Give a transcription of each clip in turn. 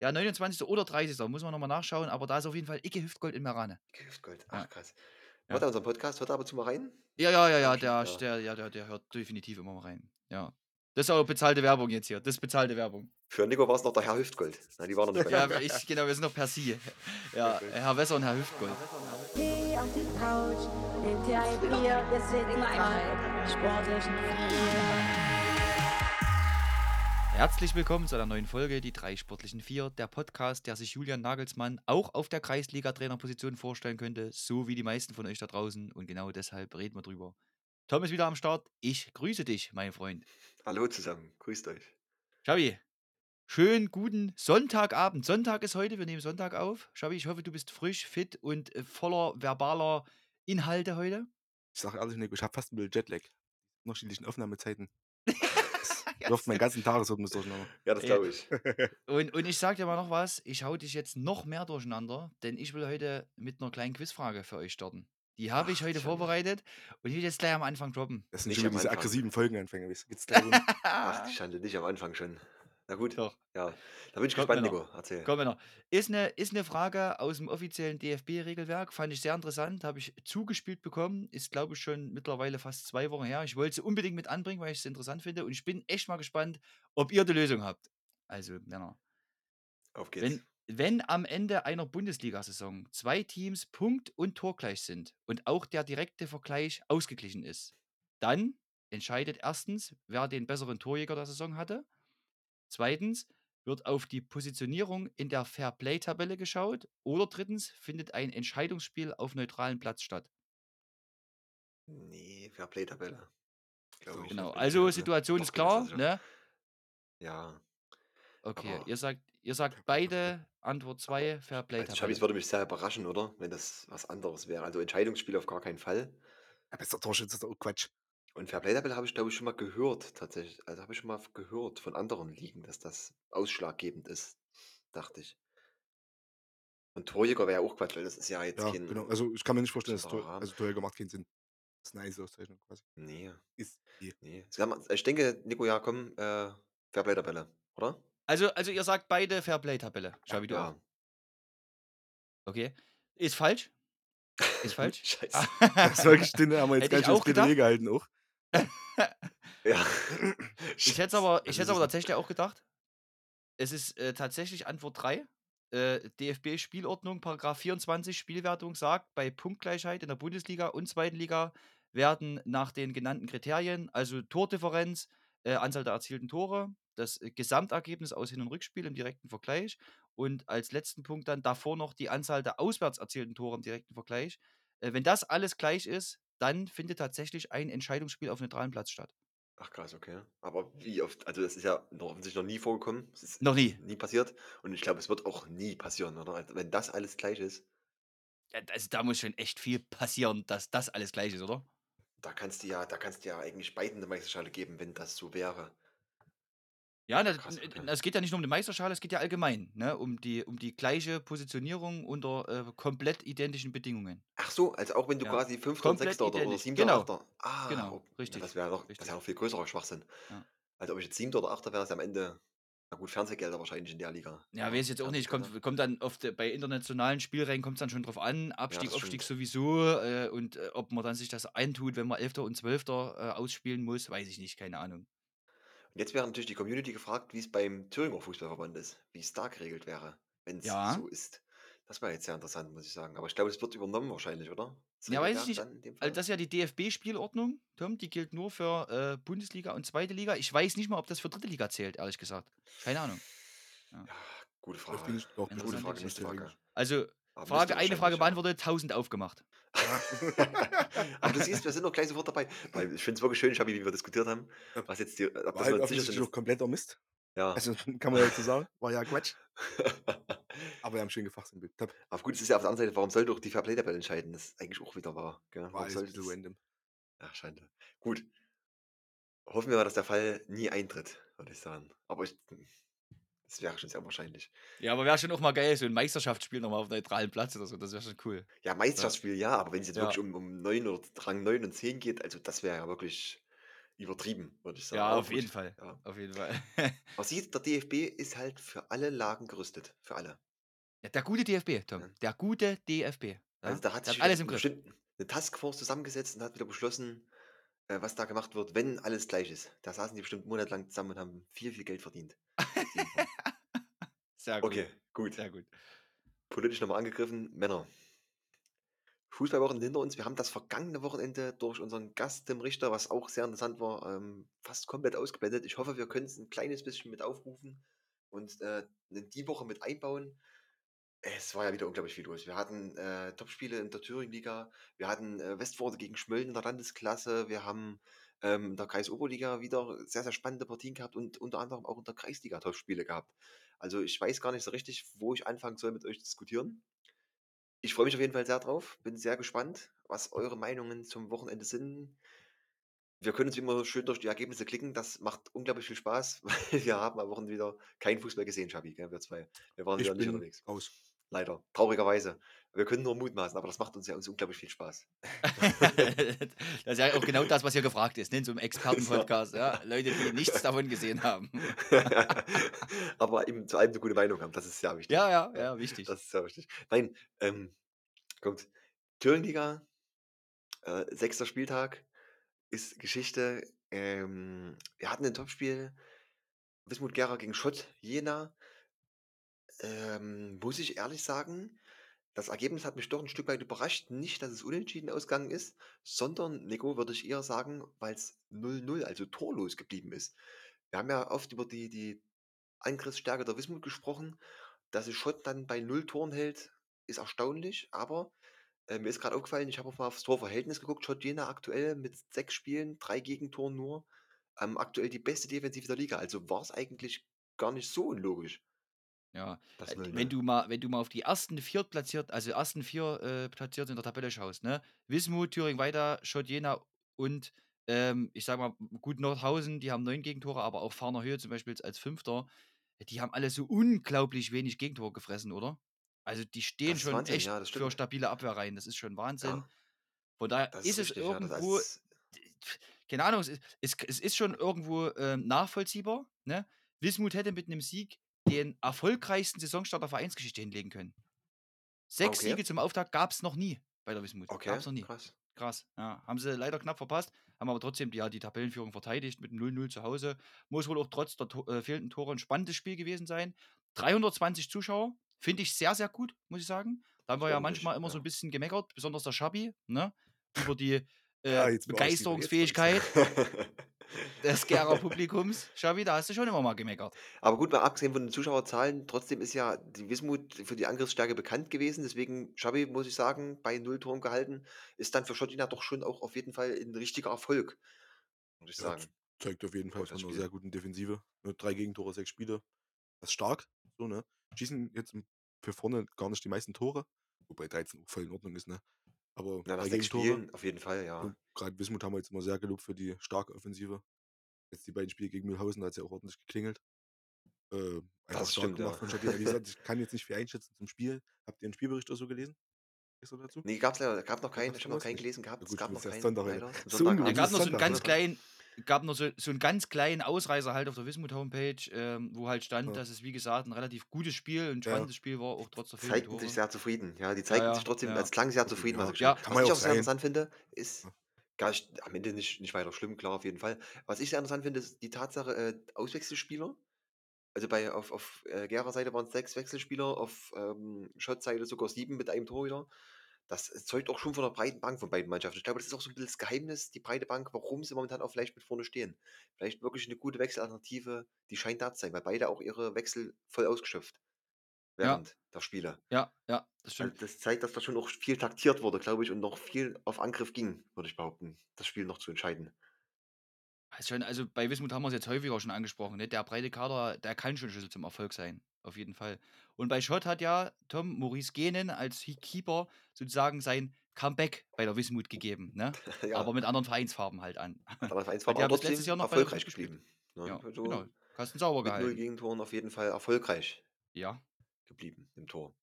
Ja, 29. oder 30. Muss man nochmal nachschauen, aber da ist auf jeden Fall Icke Hüftgold in Merane. Hüftgold, Ja. ach krass. Ja. Hört er unseren Podcast? Hört er ab und zu mal rein? Ja, ja, ja, ja, der. Der, ja der, der hört definitiv immer mal rein. Ja. Das ist auch bezahlte Werbung jetzt hier. Das ist bezahlte Werbung. Für Nico war es noch der Herr Hüftgold. Na, die waren noch nicht Ja, ich, genau, wir sind noch per Sie. Ja, Herr Wesser und Herr Hüftgold. Geh auf die Couch, nimm dir ein Bier, wir sind drei sportlichen Vier. Herzlich willkommen zu einer neuen Folge, die drei sportlichen Vier, der Podcast, der sich Julian Nagelsmann auch auf der Kreisliga-Trainerposition vorstellen könnte, so wie die meisten von euch da draußen. Und genau deshalb reden wir drüber. Tom ist wieder am Start. Ich grüße dich, mein Freund. Hallo zusammen, grüßt euch. Xavi, schönen guten Sonntagabend. Sonntag ist heute, wir nehmen Sonntag auf. Xavi, ich hoffe, du bist frisch, fit und äh, voller verbaler Inhalte heute. Ich sag ehrlich, Nico, ich habe fast ein bisschen Jetlag. Unterschiedlichen Aufnahmezeiten. Läuft meinen ganzen Tagesrhythmus durcheinander. Ja, das glaube ich. Und, und ich sag dir mal noch was, ich hau dich jetzt noch mehr durcheinander, denn ich will heute mit einer kleinen Quizfrage für euch starten. Die habe ich heute vorbereitet und ich will jetzt gleich am Anfang droppen. Das sind Nicht schon diese Anfang. aggressiven Folgenanfänge. Geht's gleich? Ach, die Schande, nicht am Anfang schon. Na gut, Doch. ja. Da bin ich Kommt gespannt, mir noch. Nico. Erzähl. Komm, Männer. Ist eine, ist eine Frage aus dem offiziellen DFB-Regelwerk. Fand ich sehr interessant. Habe ich zugespielt bekommen. Ist, glaube ich, schon mittlerweile fast zwei Wochen her. Ich wollte sie unbedingt mit anbringen, weil ich es interessant finde. Und ich bin echt mal gespannt, ob ihr die Lösung habt. Also, Männer. Auf geht's. Wenn, wenn am Ende einer Bundesliga-Saison zwei Teams punkt- und torgleich sind und auch der direkte Vergleich ausgeglichen ist, dann entscheidet erstens, wer den besseren Torjäger der Saison hatte. Zweitens wird auf die Positionierung in der Fairplay-Tabelle geschaut. Oder drittens findet ein Entscheidungsspiel auf neutralen Platz statt. Nee, Fairplay-Tabelle. Glaube ich. Genau. Also Situation ist ich klar, ne? Ja. Okay, Aber- ihr sagt, ihr sagt beide Antwort 2 Also, Chabis Fairplay-Tabelle. würde mich sehr überraschen, oder? Wenn das was anderes wäre. Also Entscheidungsspiel auf gar keinen Fall. Torschütze ist doch auch Quatsch. Und Fairplay-Tabelle habe ich, glaube ich, schon mal gehört, tatsächlich. Also habe ich schon mal gehört von anderen Ligen, dass das ausschlaggebend ist, dachte ich. Und Torjäger wäre ja auch Quatsch, weil das ist ja jetzt Ja, kein. genau. Also ich kann mir nicht vorstellen, dass Tor, Rahmen. also Torjäger macht keinen Sinn. Das ist eine Einzelauszeichnung quasi. Nee, Ist die. nee. Sag mal, Ich denke, Nico, ja, komm, äh, Fairplay-Tabelle, oder? Also, also ihr sagt beide Fairplay-Tabelle. Schau, wie du auch. Ja. Okay. Ist falsch. Ist falsch. Scheiße. Das ist wirklich, den haben wir jetzt Hätte ich ganz schön ins auch gedacht. Plädoyer gehalten auch. Ja. Ich hätte aber, ich Also hätte es aber tatsächlich auch gedacht, es ist äh, tatsächlich Antwort 3. Äh, DFB-Spielordnung, Paragraph 24 Spielwertung sagt, bei Punktgleichheit in der Bundesliga und zweiten Liga werden nach den genannten Kriterien, also Tordifferenz, äh, Anzahl der erzielten Tore, das äh, Gesamtergebnis aus Hin- und Rückspiel im direkten Vergleich und als letzten Punkt dann davor noch die Anzahl der auswärts erzielten Tore im direkten Vergleich. Äh, wenn das alles gleich ist, dann findet tatsächlich ein Entscheidungsspiel auf neutralen Platz statt. Ach krass, okay. Aber wie oft, also das ist ja noch, offensichtlich noch nie vorgekommen. Es ist Noch nie. nie passiert. Und ich glaube, es wird auch nie passieren, oder? Also, wenn das alles gleich ist, Ja, also da muss schon echt viel passieren, dass das alles gleich ist, oder? da kannst du ja, da kannst du ja eigentlich beiden eine Meisterschale geben, wenn das so wäre. Ja, das, Krass, okay. es geht ja nicht nur um die Meisterschale, es geht ja allgemein, ne? Um die, um die gleiche Positionierung unter äh, komplett identischen Bedingungen. Ach so, also auch wenn du Ja. quasi Fünfter und Komplett Sechster oder, oder identisch. Siebter Genau. oder Achter. Ah, Genau, okay. richtig, Ja, das wäre noch, das wäre noch viel größerer Schwachsinn. Ja. Also ob ich jetzt Siebter oder Achter wäre, ist am Ende, na gut, Fernsehgelder wahrscheinlich in der Liga. Ja, weiß jetzt auch nicht, kommt, kommt dann oft äh, bei internationalen Spielreihen kommt es dann schon drauf an, Abstieg, das Aufstieg sowieso äh, und äh, ob man dann sich das eintut, wenn man Elfter und Zwölfter äh, ausspielen muss, weiß ich nicht, keine Ahnung. Und jetzt wäre natürlich die Community gefragt, wie es beim Thüringer Fußballverband ist, wie es da geregelt wäre, wenn es Ja. so ist. Das wäre jetzt sehr interessant, muss ich sagen. Aber ich glaube, es wird übernommen wahrscheinlich, oder? Das Ja, weiß ich nicht. Also das ist ja die DFB-Spielordnung, Tom, die gilt nur für äh, Bundesliga und zweite Liga. Ich weiß nicht mal, ob das für dritte Liga zählt, ehrlich gesagt. Keine Ahnung. Ja, gute Doch, bin Frage. ich, doch, Gute Frage, Frage. Also, Frage, müsste eine Frage beantwortet, 1000 aufgemacht. Aber du siehst, wir sind noch gleich sofort dabei. Weil ich finde es wirklich schön, Schabi, wie wir diskutiert haben. Was jetzt die, ob War das halt offensichtlich kompletter Mist. Ja. Also kann man ja jetzt so sagen. War ja Quatsch. Aber wir haben schön gefachsimpelt. Top. Aber gut, es ist ja auf der anderen Seite, warum soll doch die Fairplay-Tabelle entscheiden? Das ist eigentlich auch wieder wahr. Gell? War Warum ein bisschen das? random. Ach, Schande. Gut. Hoffen wir mal, dass der Fall nie eintritt, würde ich sagen. Aber ich, das wäre schon sehr wahrscheinlich. Ja, aber wäre schon auch mal geil, so ein Meisterschaftsspiel nochmal auf neutralen Platz oder so, das wäre schon cool. Ja, Meisterschaftsspiel ja, aber wenn es jetzt Ja. wirklich um, um 9 oder Rang 9 und 10 geht, also das wäre ja wirklich übertrieben, würde ich sagen. Ja, auf jeden Fall. Ja. Auf jeden Fall. Man sieht, der DFB ist halt für alle Lagen gerüstet. Für alle. Ja, der gute DFB, Tom. Ja. Der gute DFB. Also da hat sich alles im Griff. bestimmt eine Taskforce zusammengesetzt und hat wieder beschlossen, äh, was da gemacht wird, wenn alles gleich ist. Da saßen die bestimmt monatelang zusammen und haben viel, viel Geld verdient. Sehr gut. Okay, gut. Sehr gut. Politisch nochmal angegriffen. Männer. Fußballwochen hinter uns. Wir haben das vergangene Wochenende durch unseren Gast Tim Richter, was auch sehr interessant war, ähm, fast komplett ausgeblendet. Ich hoffe, wir können es ein kleines bisschen mit aufrufen und äh, in die Woche mit einbauen. Es war ja wieder unglaublich viel los. Wir hatten äh, Topspiele in der Thüringen-Liga, wir hatten äh, Westforde gegen Schmölln in der Landesklasse, wir haben ähm, in der Kreisoberliga wieder sehr, sehr spannende Partien gehabt und unter anderem auch in der Kreisliga Topspiele gehabt. Also ich weiß gar nicht so richtig, wo ich anfangen soll mit euch zu diskutieren. Ich freue mich auf jeden Fall sehr drauf, bin sehr gespannt, was eure Meinungen zum Wochenende sind. Wir können uns immer schön durch die Ergebnisse klicken, das macht unglaublich viel Spaß, weil wir haben am Wochenende wieder keinen Fußball gesehen, Schabi, gell, wir zwei. Wir waren Ich wieder nicht unterwegs. raus. Leider. Traurigerweise. Wir können nur mutmaßen, aber das macht uns ja uns unglaublich viel Spaß. das ist ja auch genau das, was hier gefragt ist, ne? in so einem Expertenpodcast. Ja? Leute, die nichts davon gesehen haben. aber eben zu allem eine gute Meinung haben, das ist sehr wichtig. Ja, ja, ja, wichtig. Das ist sehr wichtig. Nein, ähm, kommt. Thüringenliga, äh, sechster Spieltag, ist Geschichte. Ähm, wir hatten ein Topspiel. Wismut Gera gegen Schott Jena. Ähm, muss ich ehrlich sagen, das Ergebnis hat mich doch ein Stück weit überrascht. Nicht, dass es unentschieden ausgegangen ist, sondern, Nico, würde ich eher sagen, weil es 0-0, also torlos geblieben ist. Wir haben ja oft über die, die Angriffsstärke der Wismut gesprochen. Dass sich Schott dann bei 0 Toren hält, ist erstaunlich, aber äh, mir ist gerade aufgefallen, ich habe auch mal aufs Torverhältnis geguckt. Schott Jena aktuell mit sechs Spielen, drei Gegentoren nur. Ähm, aktuell die beste Defensive der Liga. Also war es eigentlich gar nicht so unlogisch. Ja, äh, 0-0. wenn du mal, wenn du mal auf die ersten vier platziert, also ersten vier äh, platziert in der Tabelle schaust, ne? Wismut, Thüringen weiter, Schott Jena und ähm, ich sag mal, gut Nordhausen, die haben neun Gegentore, aber auch Farner Höhe zum Beispiel als Fünfter, die haben alle so unglaublich wenig Gegentore gefressen, oder? Also die stehen schon Wahnsinn, echt ja, für stabile Abwehrreihen. Das ist schon Wahnsinn. Ja, Von daher das ist ist es richtig, ja. Das irgendwo, ist, keine Ahnung, es ist, es, es ist schon irgendwo ähm, nachvollziehbar. Ne? Wismut hätte mit einem Sieg den erfolgreichsten Saisonstart der Vereinsgeschichte hinlegen können. Sechs okay, Siege zum Auftakt gab es noch nie bei der Wismut. Gab okay, es noch nie. krass. Krass. Ja, haben sie leider knapp verpasst, haben aber trotzdem die, ja, die Tabellenführung verteidigt mit einem 0-0 zu Hause. Muss wohl auch trotz der äh, fehlenden Tore ein spannendes Spiel gewesen sein. 320 Zuschauer, finde ich sehr, sehr gut, muss ich sagen. Da haben wir ja manchmal immer so ja. ein bisschen gemeckert, besonders der Schabi, ne? über die Ja, äh, jetzt Begeisterungsfähigkeit des Gera Publikums. Schabi, da hast du schon immer mal gemeckert. Aber gut, mal abgesehen von den Zuschauerzahlen, trotzdem ist ja die Wismut für die Angriffsstärke bekannt gewesen. Deswegen, Schabi, muss ich sagen, bei null Toren gehalten, ist dann für Schottina doch schon auch auf jeden Fall ein richtiger Erfolg, muss ich Ja, sagen. zeigt auf jeden Fall von einer sehr guten Defensive. Ne, drei Gegentore, sechs Spiele. Das ist stark. So, ne? Schießen jetzt für vorne gar nicht die meisten Tore. Wobei 13 auch voll in Ordnung ist, ne? Aber Na, nach sechs Gegentore. Spielen auf jeden Fall, ja. Gerade Wismut haben wir jetzt immer sehr gelobt für die starke Offensive. Jetzt die beiden Spiele gegen Mühlhausen, da hat es ja auch ordentlich geklingelt. Äh, einfach Das stark stimmt, gemacht ja. von Schottina. Wie gesagt, ich kann jetzt nicht viel einschätzen zum Spiel. Habt ihr einen Spielbericht oder so gelesen? Gestern dazu? Nee, gab's leider, gab noch Ja, keinen, ich habe noch keinen gelesen gehabt. Es gut, gab du noch keinen, Sonntag heute. leider. Am So Sonntagabend. Da ungewöhnlich. gab noch so einen Sonntag, ganz ne? kleinen, gab noch so, so einen ganz kleinen Ausreißer halt auf der Wismut-Homepage, ähm, wo halt stand, Ja. dass es, wie gesagt, ein relativ gutes Spiel, ein Ja. spannendes Spiel war, auch trotz der fehlenden zeigten sich sehr zufrieden. Ja, die Ja, zeigten ja, sich trotzdem, ja. als klang sehr zufrieden, was Ja, Ja, Was ja ich auch sehr interessant finde, ist Ja. gar nicht, am Ende nicht, nicht weiter schlimm, klar, auf jeden Fall. Was ich sehr interessant finde, ist die Tatsache, äh, Auswechselspieler. Also bei auf, auf äh, Gera Seite waren es sechs Wechselspieler, auf ähm, Schott-Seite sogar sieben mit einem Torhüter. Das zeugt auch schon von der breiten Bank von beiden Mannschaften. Ich glaube, das ist auch so ein bisschen das Geheimnis, die breite Bank, warum sie momentan auch vielleicht mit vorne stehen. Vielleicht wirklich eine gute Wechselalternative, die scheint da zu sein, weil beide auch ihre Wechsel voll ausgeschöpft Ja, während der Spiele. ja, ja, das Also stimmt. das zeigt, dass da schon auch viel taktiert wurde, glaube ich, und noch viel auf Angriff ging, würde ich behaupten, das Spiel noch zu entscheiden. Ist schon, also bei Wismut haben wir es jetzt häufiger schon angesprochen. Ne? Der breite Kader, der kann schon Schlüssel zum Erfolg sein. Auf jeden Fall. Und bei Schott hat ja Tom Maurice Genen als Keeper sozusagen sein Comeback bei der Wismut gegeben. Ne? Aber ja, mit anderen Vereinsfarben halt an. hat aber aber haben bis letztes trotzdem Jahr noch erfolgreich geblieben. Ne? Ja, Also genau. Kasten sauber mit null gehalten. Gegentoren auf jeden Fall erfolgreich Ja. geblieben im Tor.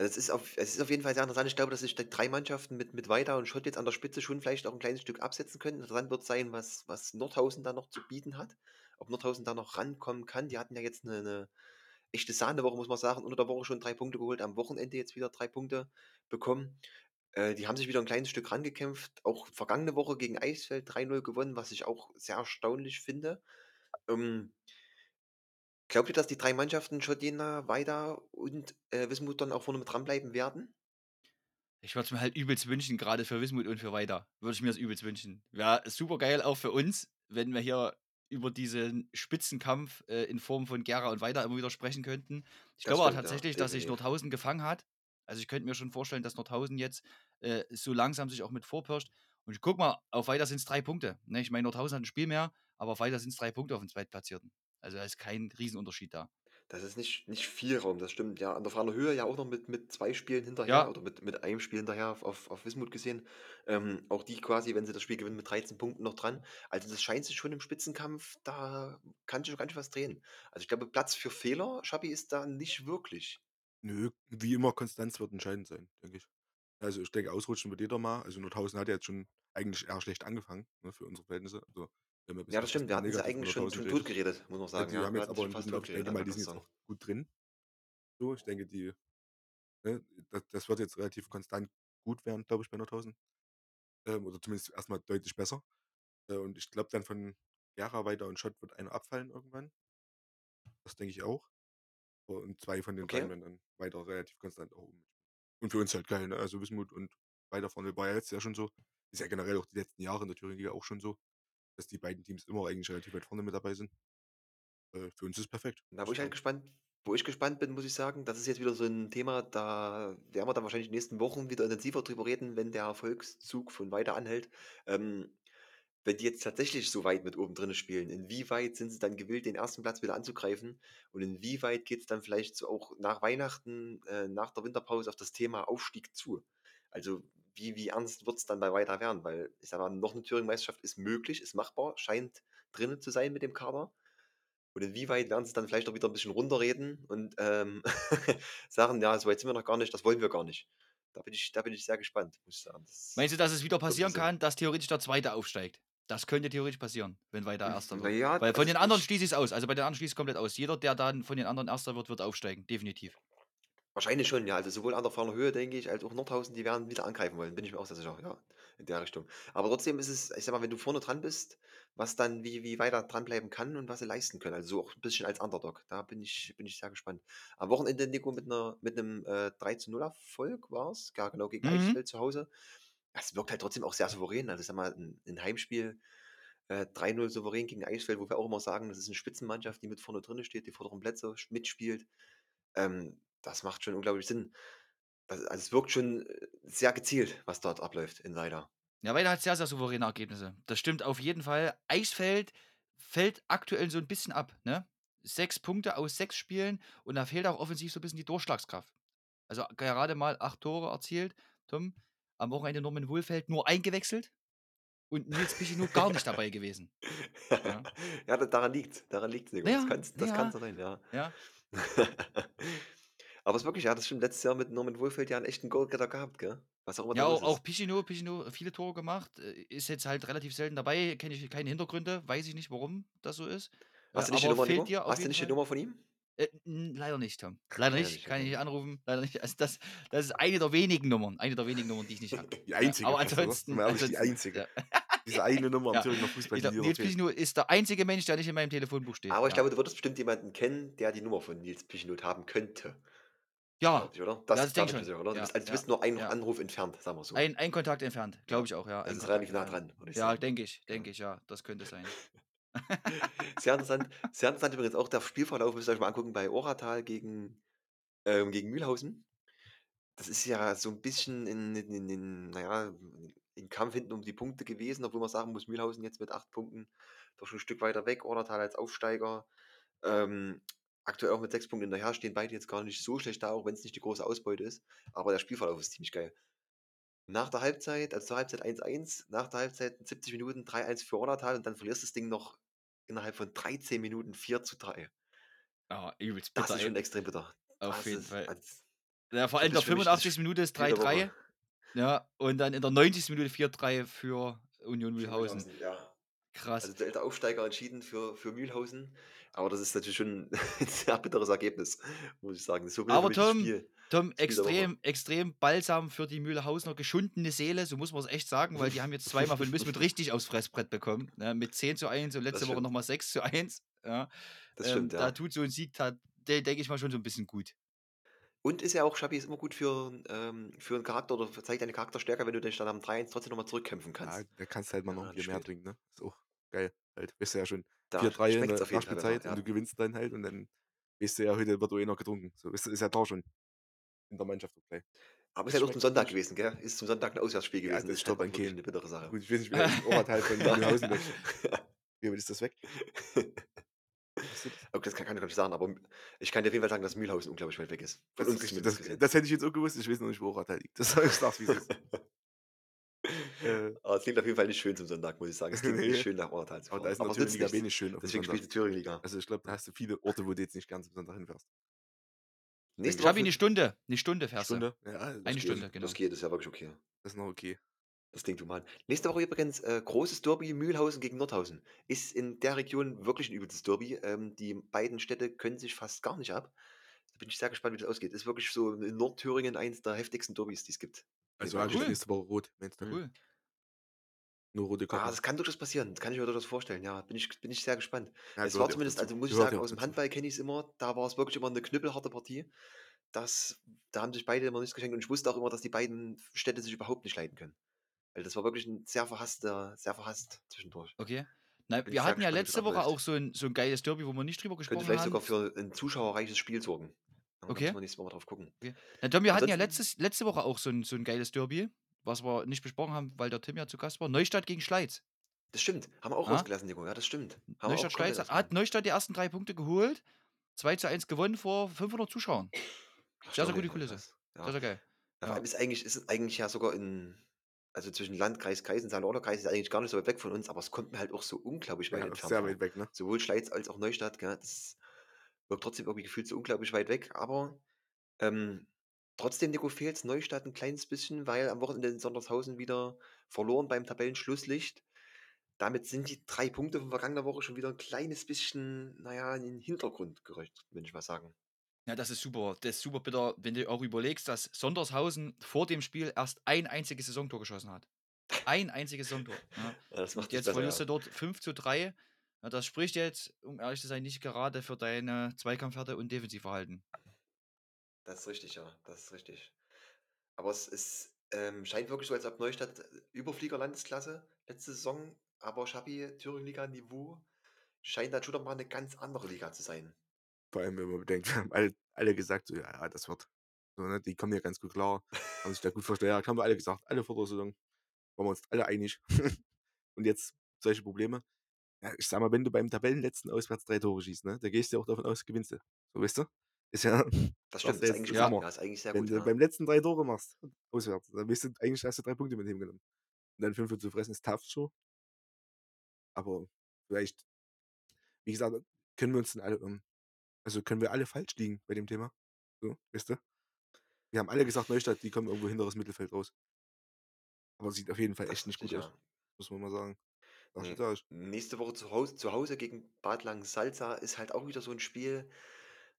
Es ist auf es ist auf jeden Fall sehr interessant. Ich glaube, dass sich die 3 Mannschaften mit mit Weida und Schott jetzt an der Spitze schon vielleicht auch 'n kleines Stück absetzen können. Interessant wird sein, was was Nordhausen da noch zu bieten hat. Ob Nordhausen da noch rankommen kann. Die hatten ja jetzt 'ne 'ne echte Sahnewoche, muss man sagen. Unter der Woche schon 3 Punkte geholt, am Wochenende jetzt wieder 3 Punkte bekommen. Äh, die haben sich wieder 'n kleines Stück rangekämpft. Auch vergangene Woche gegen Eisfeld 3:0 gewonnen, was ich auch sehr erstaunlich finde. Ähm glaubt ihr, dass die 3 Mannschaften Schottina, Weida und, äh, Wismut dann auch vorne mit dranbleiben werden? Ich würde es mir halt übelst wünschen, grade für Wismut und für Weida, würde ich mir's übelst wünschen. Wäre supergeil auch für uns, wenn wir hier über diesen Spitzenkampf, äh, in Form von Gera und Weida immer wieder sprechen könnten. Ich Das glaube aber stimmt, ja, tatsächlich, dass sich definitiv. Nordhausen gefangen hat. Also, ich könnte mir schon vorstellen, dass Nordhausen jetzt, äh, so langsam sich auch mit vorpirscht. Und ich gucke mal, auf Weida sind's 3 Punkte, ne? Ich meine, Nordhausen hat 'n Spiel mehr, aber auf Weida sind's 3 Punkte auf 'n Zweitplatzierten. Also, da ist kein Riesenunterschied da. Das ist nicht nicht viel Raum, das stimmt, ja. An der Fahler Höhe ja auch noch mit mit 2 Spielen hinterher Ja. oder mit mit einem Spiel hinterher auf auf auf Wismut gesehen. Ähm, auch die quasi, wenn sie das Spiel gewinnen, mit 13 Punkten noch dran. Also, das scheint sich schon im Spitzenkampf da kann sich ganz schön was drehen. Also, ich glaube, Platz für Fehler, Schabi, ist da nicht wirklich. Nö, wie immer, Konstanz wird entscheidend sein, denke ich. Also, ich denke, ausrutschen wird jeder mal. Also, Nordhausen hat ja jetzt schon eigentlich eher schlecht angefangen, ne, für unsere Verhältnisse. Also, wir haben ja Ja, das stimmt. Wir hatten über eigentlich schon Nordhausen schon geredet. muss man Ja, sagen, die ja. haben Wir jetzt aber fast diesem Lauf ich denke mal, ja, die sind jetzt auch gut drin. So, ich denke, die ne, da das wird jetzt relativ konstant gut werden, glaube ich, bei Nordhausen. Ähm, oder zumindest erst mal deutlich besser. Äh, und ich glaube dann von Gera, Weida und Schott wird einer abfallen irgendwann. Das denke ich auch. Und 2 von den Okay. dreien werden dann weiter relativ konstant oben. Und für uns halt geil, ne? Also, Wismut und Weida vorne war ja jetzt ja schon so. Ist ja generell auch die letzten Jahre in der Thüringen-Liga auch schon so, dass die beiden Teams immer eigentlich relativ weit vorne mit dabei sind. Äh, für uns ist es perfekt, muss wo ich halt gespannt wo ich gespannt bin, muss ich sagen, das ist jetzt wieder so 'n Thema, da werden wir dann wahrscheinlich in den nächsten Wochen wieder intensiver drüber reden, wenn der Erfolgszug von Weida anhält. Ähm, wenn die jetzt tatsächlich so weit mit oben drinnen spielen, inwieweit sind sie dann gewillt, den 1. Platz wieder anzugreifen? Und inwieweit geht's dann vielleicht so auch nach Weihnachten, äh, nach der Winterpause auf das Thema Aufstieg zu? Also, wie wie ernst wird's dann bei Weida werden? Weil ich sage mal, noch 'ne Thüringen-Meisterschaft ist möglich, ist machbar, scheint drinnen zu sein mit dem Kader. Und inwieweit werden sie dann vielleicht auch wieder 'n bisschen runterreden und, ähm, sagen: „Ja, so weit sind wir noch gar nicht, das wollen wir gar nicht.“ Da bin ich da bin ich sehr gespannt, muss ich sagen. Das Meinst du, dass es wieder wird passieren kann, dass theoretisch der 2. aufsteigt? Das könnte theoretisch passieren, wenn 1. na wird. ja, Weil von also den anderen ich schließe ich's aus. Also, bei den anderen schließe ich's komplett aus. Jeder, der dann von den anderen 1. wird, wird aufsteigen, definitiv. Wahrscheinlich schon, ja. Also, sowohl an der Fahler Höhe, denke ich, als auch Nordhausen, die werden wieder angreifen wollen, bin ich mir auch sehr sicher, ja, in der Richtung. Aber trotzdem ist es ich sage mal, wenn du vorne dran bist, was dann wie wie Weida dranbleiben kann und was sie leisten können. Also, so auch 'n bisschen als Underdog. Da bin ich bin ich sehr gespannt. Am Wochenende, Nico, mit 'ner mit 'nem, äh, 3:0 Erfolg war's, ja genau, gegen Mhm. Eichsfeld zu Hause. Es wirkt halt trotzdem auch sehr souverän. Also, ich sage mal, 'n 'n Heimspiel, äh, 3:0 souverän gegen Eichsfeld, wo wir auch immer sagen, das ist 'ne Spitzenmannschaft, die mit vorne drinnen steht, die vorderen Plätze mitspielt. Ähm, das macht schon unglaublich Sinn. Also also, es wirkt schon, äh, sehr gezielt, was dort abläuft in Weida. Ja, Weida hat sehr, sehr souveräne Ergebnisse. Das stimmt auf jeden Fall. Eichsfeld fällt aktuell so 'n bisschen ab, ne? 6 Punkte aus 6 Spielen und da fehlt auch offensiv so 'n bisschen die Durchschlagskraft. Also, gerade mal 8 Tore erzielt, Tom. Am Wochenende Norman Wohlfeld nur eingewechselt und Nils Pichenow gar nicht dabei gewesen, ja? Ja, da daran liegt's. Daran liegt's, Nico. Das Ja, das kann ja, so sein, ja. ja. Aber es ist wirklich ja, das stimmt, letztes Jahr mit Norman Wohlfeld ja 'n echten Goalgetter gehabt, gell? Was auch immer Ja, los au ist. auch Pichenow Pichenow viele Tore gemacht, äh, ist jetzt halt relativ selten dabei, kenne ich keine Hintergründe, weiß ich nicht, warum das so ist. Äh, Hast du nicht die aber Nummer, Hast du nicht die. Nummer von ihm? Äh, leider nicht, Tom. Leider Leider nicht, kann ich nicht anrufen, leider nicht. Also, das das ist eine der wenigen Nummern eine der wenigen Nummern, die ich nicht habe. Die Ja, einzige aber oder? Sind ansonsten wir ehrlich, die ansonsten einzige. ja. Diese eine Nummer am Ja, Thüringer Fußball, noch Nils fehlt. Pichenow ist der einzige Mensch, der nicht in meinem Telefonbuch steht, Aber ich ja. glaube, du würdest bestimmt jemanden kennen, der die Nummer von Nils Pichenow haben könnte. Ja, Glaube ich, oder? ja, Das das da denke ich schon. oder? Du Ja, bist also, du ja, bist nur ein ja. Anruf entfernt, sagen wir so. Ein ein Kontakt entfernt, glaube Ja, ich auch, ja. das Ein ist relativ nah dran, würde ich Ja, sagen. denke ich Ja. denke ich, ja, das könnte sein. Sehr interessant sehr interessant übrigens auch der Spielverlauf, müsst ihr euch mal angucken bei Oratal gegen ähm, gegen Mülhausen. Das ist ja so 'n bisschen in in in in na ja, 'n Kampf hinten um die Punkte gewesen, obwohl man sagen muss, Mülhausen jetzt mit 8 Punkten doch schon 'n Stück weiter weg, Oratal als Aufsteiger, ähm, aktuell auch mit 6 Punkten hinterher, stehen beide jetzt gar nicht so schlecht da, auch wenn's nicht die große Ausbeute ist. Aber der Spielverlauf ist ziemlich geil. Nach der Halbzeit also, zur Halbzeit 1:1, nach der Halbzeit 70 Minuten 3:1 für Oratal und dann verlierst das Ding noch innerhalb von 13 Minuten 4:3. Ja, übelst Das bitter, ist ey. schon extrem bitter. Auf Das jeden ist Fall. als Ja, vor allem Das in der ist für mich das 85. Minute ist Spiel der 3-3. Woche. Ja, und dann in der 90. Minute 4-3 für Union Mühlhausen. Ja. Krass. Also der, der Aufsteiger entschieden für, für Mühlhausen. Aber das ist natürlich schon ein sehr bitteres Ergebnis, muss ich sagen. So Aber Tom, Spiel. Tom, Spiel Woche. extrem, extrem balsam für die Mühlhausener geschundene Seele, so muss man es echt sagen, weil die haben jetzt zweimal von Wismut richtig aufs Fressbrett bekommen. Ne, mit 10 zu 1 und letzte Woche nochmal 6 zu 1. Ja, Das ähm, stimmt, Da ja. tut so ein Sieg, da- der denke ich mal schon so ein bisschen gut. Und ist ja auch, Schabi ist immer gut für, ähm, für einen Charakter oder zeigt deine Charakterstärke, wenn du dich dann am 3-1 trotzdem nochmal zurückkämpfen Ja, kannst. da kannst du halt mal noch Ja, ein das Bier mehr trinken, ne? Ist auch geil. Halt, weißt du ja schon. Da 4-3 in der Nachspielzeit ja. und du gewinnst dann halt und dann weißt du ja, heute wird eh noch getrunken. So, ist, ist ja da schon. In der Mannschaft gleich. Aber ist Das halt auch zum Sonntag gewesen, gell? Ist zum Sonntag ein Auswärtsspiel Ja, gewesen. das ist halt keinen. eine bittere Sache. Gut, ich weiß nicht, ist Ort halt von Mühlhausen weg. Wie ist das weg? Weißt du das? Okay, das kann, kann ich gar nicht sagen, aber ich kann dir auf jeden Fall sagen, dass Mühlhausen unglaublich weit weg ist. Das, ist das, das hätte ich jetzt auch gewusst, ich weiß noch nicht, wo halt liegt. Das ich sag's, wie es ist. Äh, Aber es klingt auf jeden Fall nicht schön zum Sonntag, muss ich sagen. Es klingt nicht schön nach Ortal zu aber da ist Aber natürlich es Liga nützt wenig nichts. schön auf dem Deswegen Sonntag. spielt die Thüringen-Liga. Also ich glaube, da hast du viele Orte, wo du jetzt nicht ganz am Sonntag hinfährst. Nächste Ich habe Woche, eine Stunde, eine Stunde fährst du. Stunde? Ja, das Eine geht. Stunde, genau. das geht, das ist ja wirklich okay. Das ist noch okay. Das Ding, du Mann. Nächste Woche übrigens äh, großes Derby Mühlhausen gegen Nordhausen. Ist in der Region wirklich ein übelstes Derby. Ähm, die beiden Städte können sich fast gar nicht ab. Da bin ich sehr gespannt, wie das ausgeht. Ist wirklich so in Nordthüringen eins der heftigsten Derbys, die es gibt. Also Ja, eigentlich cool. nächste Woche rot? Cool. Nur rote Ah, Karten. das kann durchaus passieren. Das kann ich mir durchaus vorstellen. Ja, bin ich, bin ich sehr gespannt. Ja, es war zumindest, also muss ich sagen, aus dem. Handball kenne ich es immer. Da war es wirklich immer eine knüppelharte Partie. Das, da haben sich beide immer nichts geschenkt und ich wusste auch immer, dass die beiden Städte sich überhaupt nicht leiden können. Weil das war wirklich ein sehr verhasster, sehr verhasst zwischendurch. Okay. Na, ich wir hatten ja letzte Woche auch so ein, so ein geiles Derby, wo wir nicht drüber Könnte gesprochen vielleicht haben. sogar für ein zuschauerreiches Spiel sorgen. Da Okay. müssen wir nächstes Mal mal drauf gucken. Na, Tom, wir hatten ja letztes, letzte Woche auch so ein, so ein geiles Derby, was wir nicht besprochen haben, weil der Tim ja zu Gast war. Neustadt gegen Schleiz. Das stimmt. Haben wir auch Ah? rausgelassen, Nico. Ja, das stimmt. Haben Neustadt Schleiz hat. Neustadt die ersten drei Punkte geholt. 2 zu 1 gewonnen vor 500 Zuschauern. Sehr, sehr Erstaunlich, gute Kulisse. Ja. Sehr, sehr geil. Ja, ist eigentlich, ist es eigentlich ja sogar in, also zwischen Landkreis, Kreis und Saarlouder Kreis ist eigentlich gar nicht so weit weg von uns, aber es kommt mir halt auch so unglaublich weit Ja, entfernt sehr weit weg, ne? Sowohl Schleiz als auch Neustadt, gell, das wirkt trotzdem irgendwie gefühlt so unglaublich weit weg, aber ähm, trotzdem, Nico, fehlt Neustadt ein kleines bisschen, weil am Wochenende in Sondershausen wieder verloren beim Tabellenschlusslicht. Damit sind die drei Punkte von vergangener Woche schon wieder ein kleines bisschen, naja, in den Hintergrund gerückt, würde ich mal sagen. Ja, das ist super. Das ist super bitter, wenn du auch überlegst, dass Sondershausen vor dem Spiel erst ein einziges Saisontor geschossen hat. Ein einziges Saisontor. Ja. Ja, das macht jetzt besser, ja. du dort 5 zu 3. Ja, das spricht jetzt, um ehrlich zu sein, nicht gerade für deine Zweikampfhärte und Defensivverhalten. Das ist richtig, ja, das ist richtig. Aber es ist, ähm, scheint wirklich so, als ob Neustadt äh, Überflieger-Landesklasse letzte Saison, aber Schabi, Thüringen-Liga-Niveau, scheint dann schon mal eine ganz andere Liga zu sein. Vor allem, wenn man bedenkt, haben alle, alle gesagt, so, ja, ja, das wird. So, ne? Die kommen ja ganz gut klar, haben sich da gut verstanden. Ja, haben wir alle gesagt, alle vor der Saison waren wir uns alle einig. Und jetzt solche Probleme. Ja, ich sag mal, wenn du beim Tabellenletzten auswärts drei Tore schießt, ne, da gehst du ja auch davon aus, gewinnst du. So, weißt du? Ist ja, Das stimmt, das ist eigentlich, ja. gut, ja, ist eigentlich sehr wenn gut. du Ja. beim letzten drei Tore machst, auswärts, dann weißt du, eigentlich hast du drei Punkte mit hingenommen. Und dann fünf zu fressen ist tough schon. Aber vielleicht, wie gesagt, können wir uns dann alle, ähm, also können wir alle falsch liegen bei dem Thema. So, weißt du? Wir haben alle gesagt, Neustadt, die kommen irgendwo hinteres Mittelfeld raus. Aber sieht auf jeden Fall echt nicht gut aus, muss man mal sagen. Nee. ich euch. Nächste Woche zu Hause, zu Hause gegen Bad Langensalza ist halt auch wieder so ein Spiel,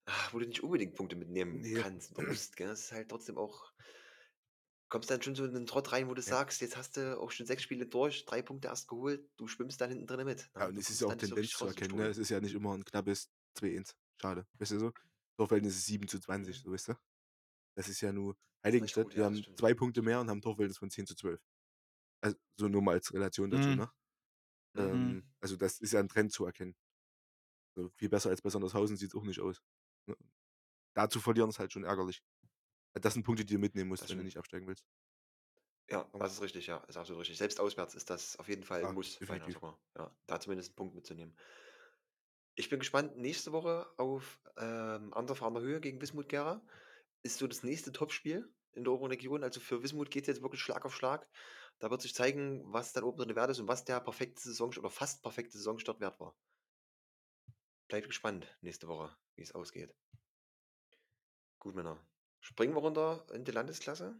ah, wo du nicht unbedingt Punkte mitnehmen Nee. kannst musst. Gell? Das ist halt trotzdem auch, kommst dann schon so in den Trott rein, wo du Ja. sagst, jetzt hast du auch schon sechs Spiele durch, drei Punkte erst geholt, du schwimmst dann hinten drin mit. Ja, und es ist ja auch so Tendenz richtig zu erkennen, ne? Es ist ja nicht immer ein knappes 2-1. Schade. Weißt du so? Torverhältnis ist 7 zu 20, Mhm. so weißt du? Das ist ja nur Heiligenstadt. gut, wir ja, das haben stimmt. zwei Punkte mehr und haben Torverhältnis von 10 zu 12. Also so nur mal als Relation dazu, Mhm. ne? Mhm. Ähm, also das ist ja ein Trend zu erkennen. So, viel besser als bei Sondershausen sieht es auch nicht aus. Ne? Da zu verlieren ist halt schon ärgerlich. Das sind Punkte, die du mitnehmen musst, Das wenn du stimmt. nicht absteigen willst. Ja, das ist richtig, ja, ist absolut richtig. Selbst auswärts ist das auf jeden Fall Ja, ein Muss, definitiv. sogar. Ja, da zumindest einen Punkt mitzunehmen. Ich bin gespannt, nächste Woche auf ähm, Anderfahrner Höhe gegen Wismut Gera. Ist so das nächste Topspiel in der oberen Region. Also für Wismut geht es jetzt wirklich Schlag auf Schlag. Da wird sich zeigen, was dann oben drin wert ist und was der perfekte Saison oder fast perfekte Saisonstart wert war. Bleibt gespannt nächste Woche, wie es ausgeht. Gut, Männer. Springen wir runter in die Landesklasse.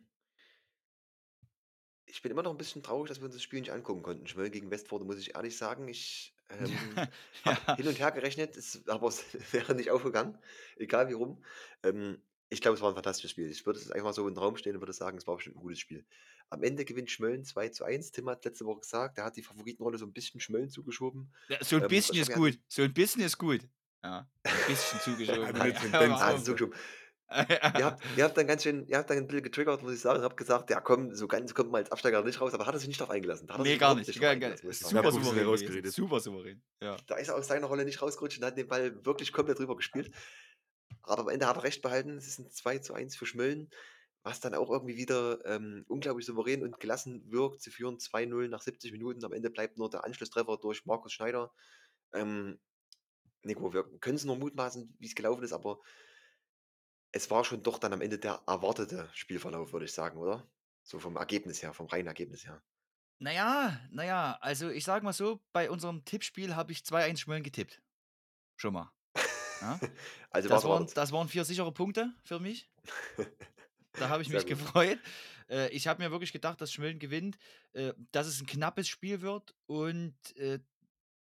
Ich bin immer noch 'n bisschen traurig, dass wir uns das Spiel nicht angucken konnten. Schmölln gegen Westforde, muss ich ehrlich sagen. Ich, ähm, habe Ja. hin und her gerechnet, es aber es wäre nicht aufgegangen, egal wie rum. Ähm, ich glaube, es war 'n fantastisches Spiel. Ich würde es einfach so in 'n Raum stellen und würde sagen, es war bestimmt 'n gutes Spiel. Am Ende gewinnt Schmölln 2:1. Tim hat letzte Woche gesagt, er hat die Favoritenrolle so 'n bisschen Schmölln zugeschoben. Ja, so 'n Ähm, bisschen ist Schabi hat gut. So 'n bisschen ist gut. Ja, 'n bisschen zugeschoben. Ja, zugeschoben. Ihr habt ihr habt dann ganz schön ihr habt dann 'n bisschen getriggert, muss ich sagen, und habt gesagt: „Ja komm, so ganz kommt man als Absteiger nicht raus“, aber hat er sich nicht drauf eingelassen. Da hat er Ne, sich gar nicht. drauf Gar gar super professionell souverän rausgeredet. Super souverän, ja. Da ist er aus seiner Rolle nicht rausgerutscht und hat den Ball wirklich komplett drüber gespielt. Aber am Ende hat er recht behalten. Es ist 'n 2:1 für Schmölln, was dann auch irgendwie wieder, ähm, unglaublich souverän und gelassen wirkt. Sie führen 2:0 nach 70 Minuten. Am Ende bleibt nur der Anschlusstreffer durch Markus Schneider. Ähm, Nico, wir können's nur mutmaßen, wie's gelaufen ist, aber es war schon doch dann am Ende der erwartete Spielverlauf, würde ich sagen, oder? So vom Ergebnis her, vom reinen Ergebnis her. Na ja, na ja, also ich sage mal so, bei unserem Tippspiel habe ich 2:1 Schmölln getippt. Schon mal. Ja? Also Das waren das waren 4 sichere Punkte für mich. Da habe ich mich gefreut. Äh, ich habe mir wirklich gedacht, dass Schmölln gewinnt, äh, dass es 'n knappes Spiel wird und, äh,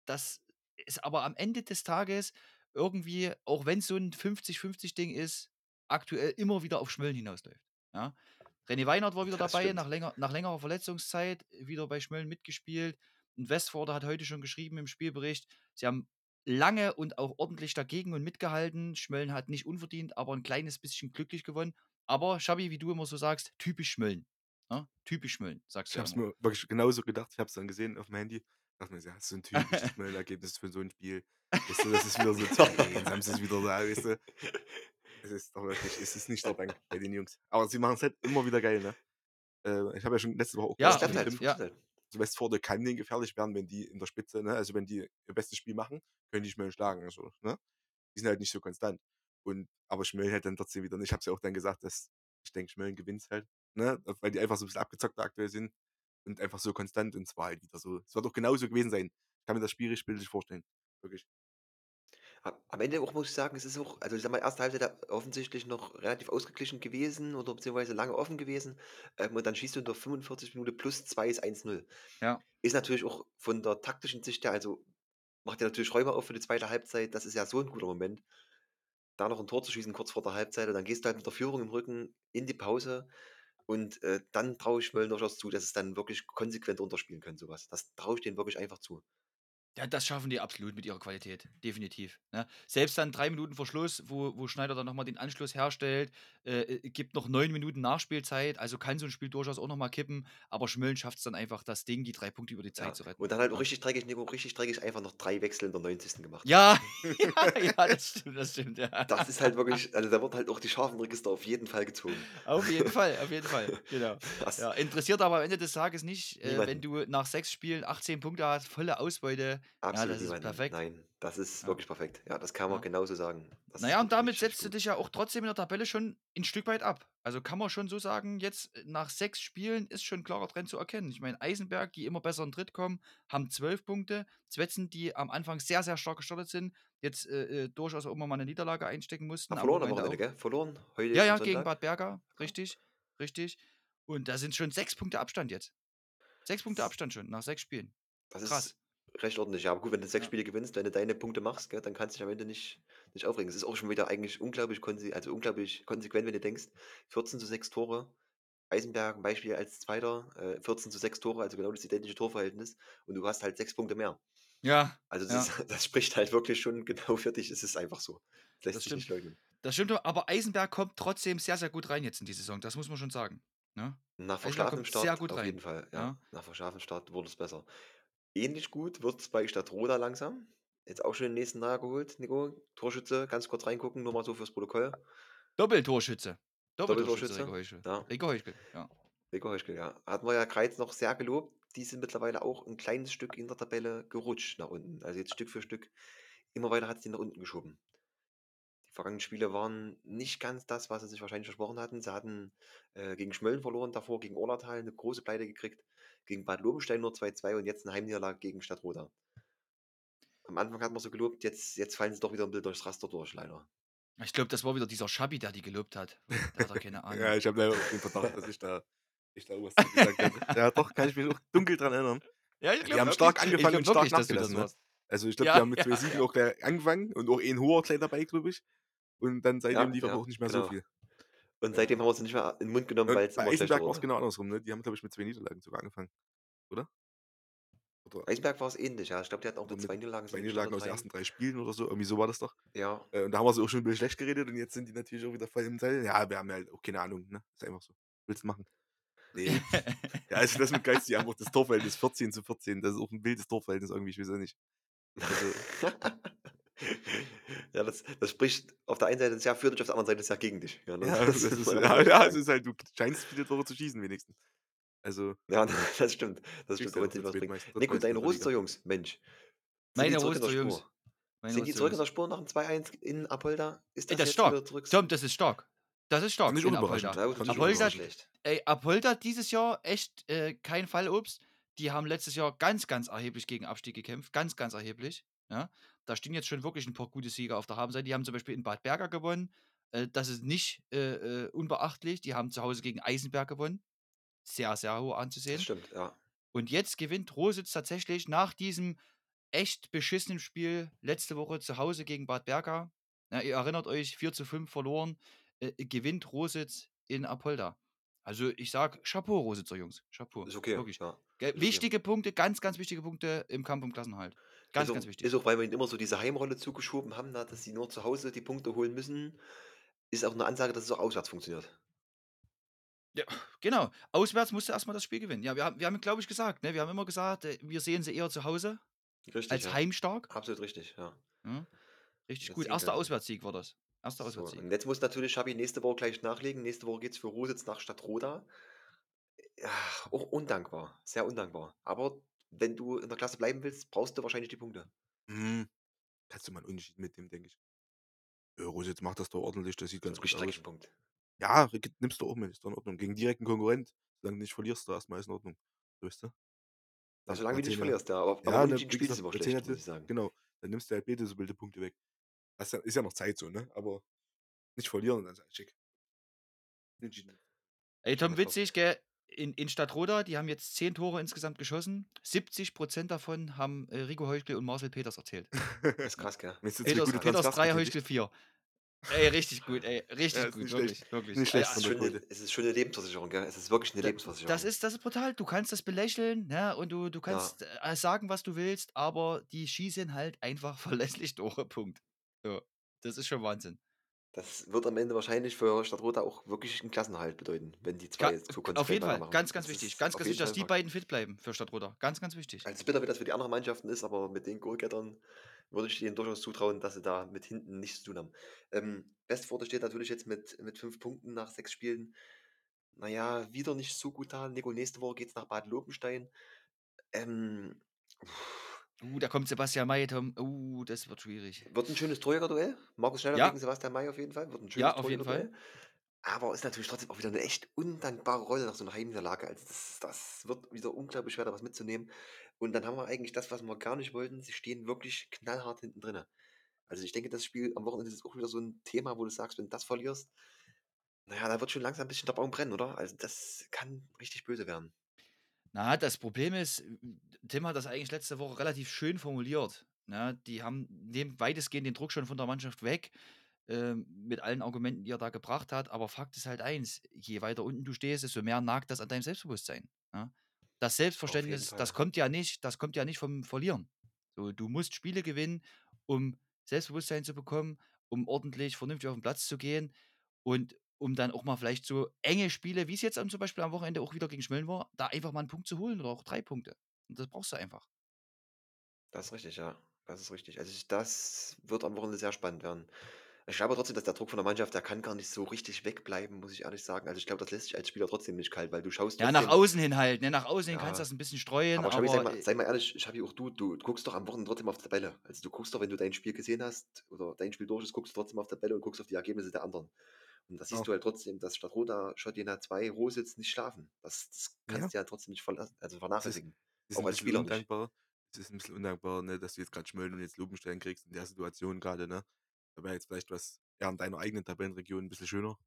dass es aber am Ende des Tages irgendwie, auch wenn's so 'n 50-50 Ding ist, aktuell immer wieder auf Schmölln hinausläuft, ja? René Weinert war wieder Das dabei stimmt. nach länger nach längerer Verletzungszeit, wieder bei Schmölln mitgespielt. Und Westforde hat heute schon geschrieben im Spielbericht, sie haben lange und auch ordentlich dagegen und mitgehalten. Schmölln hat nicht unverdient, aber 'n kleines bisschen glücklich gewonnen. Aber Schabi, wie du immer so sagst, typisch Schmölln, ne? Typisch Schmölln, sagst Ich du ja habe es mir wirklich genauso gedacht. Ich habe es dann gesehen aufm Handy. Dachte mir „Ja, so 'n typisches Schmölln-Ergebnis für so 'n Spiel.“ Weißt du, das ist wieder so 2:1, haben sie's wieder da, weißt du? Es ist doch wirklich es ist nicht der Bank bei den Jungs. Aber sie machen's halt immer wieder geil, ne? Äh, ich habe ja schon letzte Woche auch Ja, Es gesagt auf halt, es ja. also Westforde kann denen gefährlich werden, wenn die in der Spitze ne, also wenn die ihr bestes Spiel machen, können die Schmölln schlagen, also, ne? Die sind halt nicht so konstant. Und aber Schmölln halt dann trotzdem wieder und ich habe es ja auch dann gesagt, dass ich denke, Schmölln gewinnt's halt, ne? Weil die einfach so 'n bisschen abgezockter aktuell sind und einfach so konstant und es war halt wieder so es wird auch genauso gewesen sein. Ich kann mir das Spiel richtig bildlich vorstellen, wirklich. Am Ende auch muss ich sagen, es ist auch also ich sage mal, erste Halbzeit offensichtlich noch relativ ausgeglichen gewesen oder beziehungsweise lange offen gewesen. Ähm, und dann schießt du in der 45 Minute plus 2 ist 1:0. Ja. Ist natürlich auch von der taktischen Sicht her also, macht dir natürlich Räume auf für die zweite Halbzeit. Das ist ja so 'n guter Moment. Da noch 'n Tor zu schießen kurz vor der Halbzeit und dann gehst du halt mit der Führung im Rücken in die Pause. Und, äh, dann traue ich Schmölln durchaus zu, dass es dann wirklich konsequent runterspielen können, so was. Das traue ich denen wirklich einfach zu. Ja, das schaffen die absolut mit ihrer Qualität, definitiv, ne? Selbst dann 3 Minuten vor Schluss, wo wo Schneider dann noch mal den Anschluss herstellt, äh, äh, gibt noch 9 Minuten Nachspielzeit, also kann so 'n Spiel durchaus auch noch mal kippen, aber Schmölln schafft's dann einfach, das Ding, die 3 Punkte über die Zeit Ja, zu retten, und dann halt auch ne? richtig dreckig, Nico, richtig dreckig einfach noch 3 Wechsel in der 90. gemacht. Ja, ja, ja, das stimmt, das stimmt, ja. Das ist halt wirklich also da wurden halt auch die scharfen Register auf jeden Fall gezogen. Auf jeden Fall, auf jeden Fall, genau. Ja, interessiert aber am Ende des Tages nicht, äh, wenn du nach 6 Spielen 18 Punkte hast, volle Ausbeute. Ja, Absolut das ist niemanden. perfekt. Nein, das ist Ja. wirklich perfekt. Ja, das kann man Ja. genauso sagen. Das Na ist ja, und damit setzt du gut. dich ja auch trotzdem in der Tabelle schon 'n Stück weit ab. Also, kann man schon so sagen, jetzt, äh, nach 6 Spielen ist schon 'n klarer Trend zu erkennen. Ich meine, Eisenberg, die immer besser in Tritt kommen, haben 12 Punkte. Zwetzen, die am Anfang sehr, sehr stark gestartet sind, jetzt, äh, äh, durchaus auch immer mal 'ne Niederlage einstecken mussten, Ah, am verloren am Wochenende gell? Verloren heute Ja, ja, gegen Sonntag. Bad Ja. richtig, richtig. Und da sind schon 6 Punkte Abstand jetzt. 6 Punkte Das Abstand schon nach 6 Spielen. das Krass. ist recht ordentlich. Ja, aber gut, wenn du 6 Ja. Spiele gewinnst, wenn du deine Punkte machst, gell, dann kannst du dich am Ende nicht nicht aufregen. Es ist auch schon wieder eigentlich unglaublich also unglaublich konsequent, wenn du denkst, 14:6 Tore. Eisenberg 'n Beispiel als 2., äh, 14:6 Tore, also genau das identische Torverhältnis und du hast halt 6 Punkte mehr. Ja, Also das ja. ist das spricht halt wirklich schon genau für dich. Es ist einfach so. Das lässt Das sich nicht stimmt. leugnen. Das stimmt, aber Eisenberg kommt trotzdem sehr, sehr gut rein jetzt in die Saison. Das muss man schon sagen, ne? Nach verschlafenem kommt sehr Start gut auf jeden rein, Fall, ja. ja. Nach verschlafenem Start wurde es besser. Ähnlich gut wird's bei Stadtroda langsam. Jetzt auch schon den nächsten Dreier geholt, Nico. Torschütze, ganz kurz reingucken, nur mal so fürs Protokoll. Doppeltorschütze. Doppeltorschütze, Doppeltorschütze, Rico Heuschel. ja. Rico Heuschkel, ja. Hatten wir ja Kreiz noch sehr gelobt. Die sind mittlerweile auch 'n kleines Stück in der Tabelle gerutscht nach unten. Also jetzt Stück für Stück immer weiter hat's die nach unten geschoben. Die vergangenen Spiele waren nicht ganz das, was sie sich wahrscheinlich versprochen hatten. Sie hatten, äh, gegen Schmölln verloren, davor gegen Orlatal 'ne große Pleite gekriegt, gegen Bad Lobenstein nur 2:2 und jetzt 'ne Heimniederlage gegen Stadtroda. Am Anfang hat man so gelobt, jetzt jetzt fallen sie doch wieder 'n bisschen durchs Raster durch, leider. Ich glaube, das war wieder dieser Schabi, der die gelobt hat. Da hat er keine Ahnung. Ja, ich habe leider auch den Verdacht, dass ich da ich da irgendwas zu gesagt habe. Ja, doch, kann ich mich auch dunkel dran erinnern. Ja, ich Die glaub haben wirklich. stark angefangen und stark wirklich, nachgelassen, ne? Also, ich glaube, Ja, die haben mit ja, 2 Siegen ja. auch gleich angefangen und auch ein hoher Kleid dabei, glaube ich. Und dann seitdem Ja, lief aber ja, auch nicht mehr genau. so viel. Und seitdem haben wir sie nicht mehr in den Mund genommen, weil es immer schlechter war es genau andersrum, ne? Die haben, glaube ich, mit 2 Niederlagen sogar angefangen, oder? Oder Eisenberg war es ähnlich, ja. Ich glaube, die hatten auch mit 2 Niederlagen 2 so Niederlagen aus den drei. ersten 3 Spielen oder so, irgendwie so war das doch. Ja, Äh, und da haben wir sie auch schon ein bisschen schlecht geredet und jetzt sind die natürlich auch wieder voll im Teil. Ja, wir haben ja halt auch keine Ahnung, ne? Ist einfach so. Willst du machen? Ne. Ja, also das mit Geist, die haben auch das Torverhältnis 14 zu 14. Das ist auch ein wildes Torverhältnis irgendwie, ich weiß auch nicht. Also, ja, das, das spricht auf der einen Seite sehr für dich, auf der anderen Seite sehr gegen dich. Ja, ne? ja, das muss ist, ja, ja, es ist halt, du scheinst viele Tore zu schießen wenigstens. Also, Ja, das stimmt. Das stimmt, nicht Nico, deine. Roster, Jungs, Mensch. Meine Roster-Jungs. Spur? Meine Sind die zurück in der. Spur nach dem 2-1 in Apolda? Ist Ey, das das ist stark. Tom, das ist stark. Das ist stark in unüberraschend. Apolda. Das Apolda, nicht ey, Apolda dieses Jahr echt äh, kein Fallobst. Die haben letztes Jahr ganz, ganz erheblich gegen Abstieg gekämpft. Ganz, ganz erheblich. Ja? Da stehen jetzt schon wirklich ein paar gute Sieger auf der Habenseite. Die haben zum Beispiel in Bad Berger gewonnen. Äh, das ist nicht äh, äh, unbeachtlich. Die haben zu Hause gegen Eisenberg gewonnen. Sehr, sehr hoch Das anzusehen. stimmt, ja. Und jetzt gewinnt Rositz tatsächlich nach diesem echt beschissenen Spiel letzte Woche zu Hause gegen Bad Berka. Ja, ihr erinnert euch, 4 zu 5 verloren. Äh, gewinnt Rositz in Apolda. Also ich sag Chapeau, Rositzer Jungs. Chapeau. Ist okay. Wirklich. Ja. Ist okay. Wichtige Punkte, ganz, ganz wichtige Punkte im Kampf um Klassenhalt. Ganz, auch, ganz wichtig. ist auch, weil wir ihnen immer so diese Heimrolle zugeschoben haben, na, dass sie nur zu Hause die Punkte holen müssen, ist auch eine Ansage, dass es auch auswärts funktioniert. Ja, genau. Auswärts musste erstmal das Spiel gewinnen. Ja, wir haben, wir haben glaube ich, gesagt, ne? wir haben immer gesagt, äh, wir sehen sie eher zu Hause Richtig, als ja. heimstark. Absolut richtig, ja. Ja, richtig Das gut. Erster wir. Auswärtssieg war das. Erster So, Auswärtssieg. und jetzt muss natürlich Schabi nächste Woche gleich nachlegen. Nächste Woche geht es für Rositz nach Stadtroda. Ja, auch undankbar, sehr undankbar. Aber wenn du in der Klasse bleiben willst, brauchst du wahrscheinlich die Punkte. Hm, kannst du mal einen Unterschied mitnehmen, denke ich. Ja, Rositz macht das doch ordentlich, das sieht ganz gut aus. Punkt. Ja, nimmst du auch mit, ist doch in Ordnung. Gegen direkten Konkurrent, solange du nicht verlierst, da erstmal ist in Ordnung. Ist du? Ja, solange du nicht ja- verlierst, ja. Aber, aber Ja, ne, unentschieden wie spielst du immer schlecht, muss ich sagen. Genau, dann nimmst du halt beide so wilde Punkte weg. Das ist ja, noch Zeit so, ne? Aber nicht verlieren, dann ist halt schick. Ey, Tom, witzig, gell? In, in Stadtroda, die haben jetzt 10 Tore insgesamt geschossen. 70% davon haben äh, Rico Heuchel und Marcel Peters erzählt. Das ist krass, gell? Ist Peters, gute Peters 3, Transferstrategie? Heuchel 4. Ey, richtig gut, ey. Richtig Ja, ist gut, nicht wirklich. schlecht. wirklich. Nicht schlecht Es von ist, der schon eine, es ist schon eine Lebensversicherung, gell? Es ist wirklich eine Da- Lebensversicherung. Das ist, das ist brutal. Du kannst das belächeln, ja, und du, du kannst äh, sagen, was du willst, aber die schießen halt einfach verlässlich Tore. Punkt. Ja, das ist schon Wahnsinn. Das wird am Ende wahrscheinlich für Stadtroda auch wirklich einen Klassenhalt bedeuten, wenn die zwei Ga jetzt so auf konsequent jeden Fall, weitermachen. ganz, ganz Das wichtig. Ganz, auf ganz wichtig, dass die beiden fit bleiben für Stadtroda. Ganz, ganz wichtig. Also bitter, wie das für die anderen Mannschaften ist, aber mit den Goalgettern würde ich denen durchaus zutrauen, dass sie da mit hinten nichts zu tun haben. Ähm, Westforde steht natürlich jetzt mit, mit fünf Punkten nach sechs Spielen. Naja, wieder nicht so gut da. Nico, nächste Woche geht es nach Bad Lobenstein. Ähm, Uh, da kommt Sebastian May, Tom. Uh, das wird schwierig. wird ein schönes Torjäger-Duell. Markus Schneider Ja. gegen Sebastian May auf jeden Fall. Wird ein schönes Ja, auf jeden Fall. Aber ist natürlich trotzdem auch wieder eine echt undankbare Rolle nach so einer Heimniederlage. Also das, das wird wieder unglaublich schwer, da was mitzunehmen. Und dann haben wir eigentlich das, was wir gar nicht wollten. Sie stehen wirklich knallhart hinten drin. Also ich denke, das Spiel am Wochenende ist auch wieder so ein Thema, wo du sagst, wenn du das verlierst, naja, da wird schon langsam ein bisschen der Baum brennen, oder? Also das kann richtig böse werden. Na, das Problem ist, Tim hat das eigentlich letzte Woche relativ schön formuliert. Ne? Die haben nehmen weitestgehend den Druck schon von der Mannschaft weg, ähm, mit allen Argumenten, die er da gebracht hat. Aber Fakt ist halt eins: Je weiter unten du stehst, desto mehr nagt das an deinem Selbstbewusstsein. Ne? Das Selbstverständnis, das kommt ja nicht, das kommt ja nicht vom Verlieren. So, du musst Spiele gewinnen, um Selbstbewusstsein zu bekommen, um ordentlich, vernünftig auf den Platz zu gehen und um dann auch mal vielleicht so enge Spiele, wie es jetzt zum Beispiel am Wochenende auch wieder gegen Schmölln war, da einfach mal einen Punkt zu holen oder auch drei Punkte. Und das brauchst du einfach. Das ist richtig, ja. Das ist richtig. Also ich, das wird am Wochenende sehr spannend werden. Ich glaube trotzdem, dass der Druck von der Mannschaft, der kann gar nicht so richtig wegbleiben, muss ich ehrlich sagen. Also ich glaube, das lässt sich als Spieler trotzdem nicht kalt, weil du schaust Ja, nach außen hin halt. Ne? Nach außen hin Ja. kannst du das ein bisschen streuen, Aber aber, Schabi, sei mal, sei mal ehrlich, Schabi, auch du, du guckst doch am Wochenende trotzdem auf die Tabelle. Also du guckst doch, wenn du dein Spiel gesehen hast oder dein Spiel durch ist, guckst du trotzdem auf die Tabelle und guckst auf die Ergebnisse der anderen. Und da siehst Ja. du halt trotzdem, dass statt Roda Schottina 2 Rositz nicht schlafen. Das, das kannst du ja trotzdem nicht verlassen, also vernachlässigen. ist Auch ein als bisschen Spieler undankbar. Es ist ein bisschen undankbar, ne, dass du jetzt gerade Schmölln und jetzt Lobenstein kriegst in der Situation gerade, ne? Da wäre jetzt vielleicht was ja, in deiner eigenen Tabellenregion ein bisschen schöner.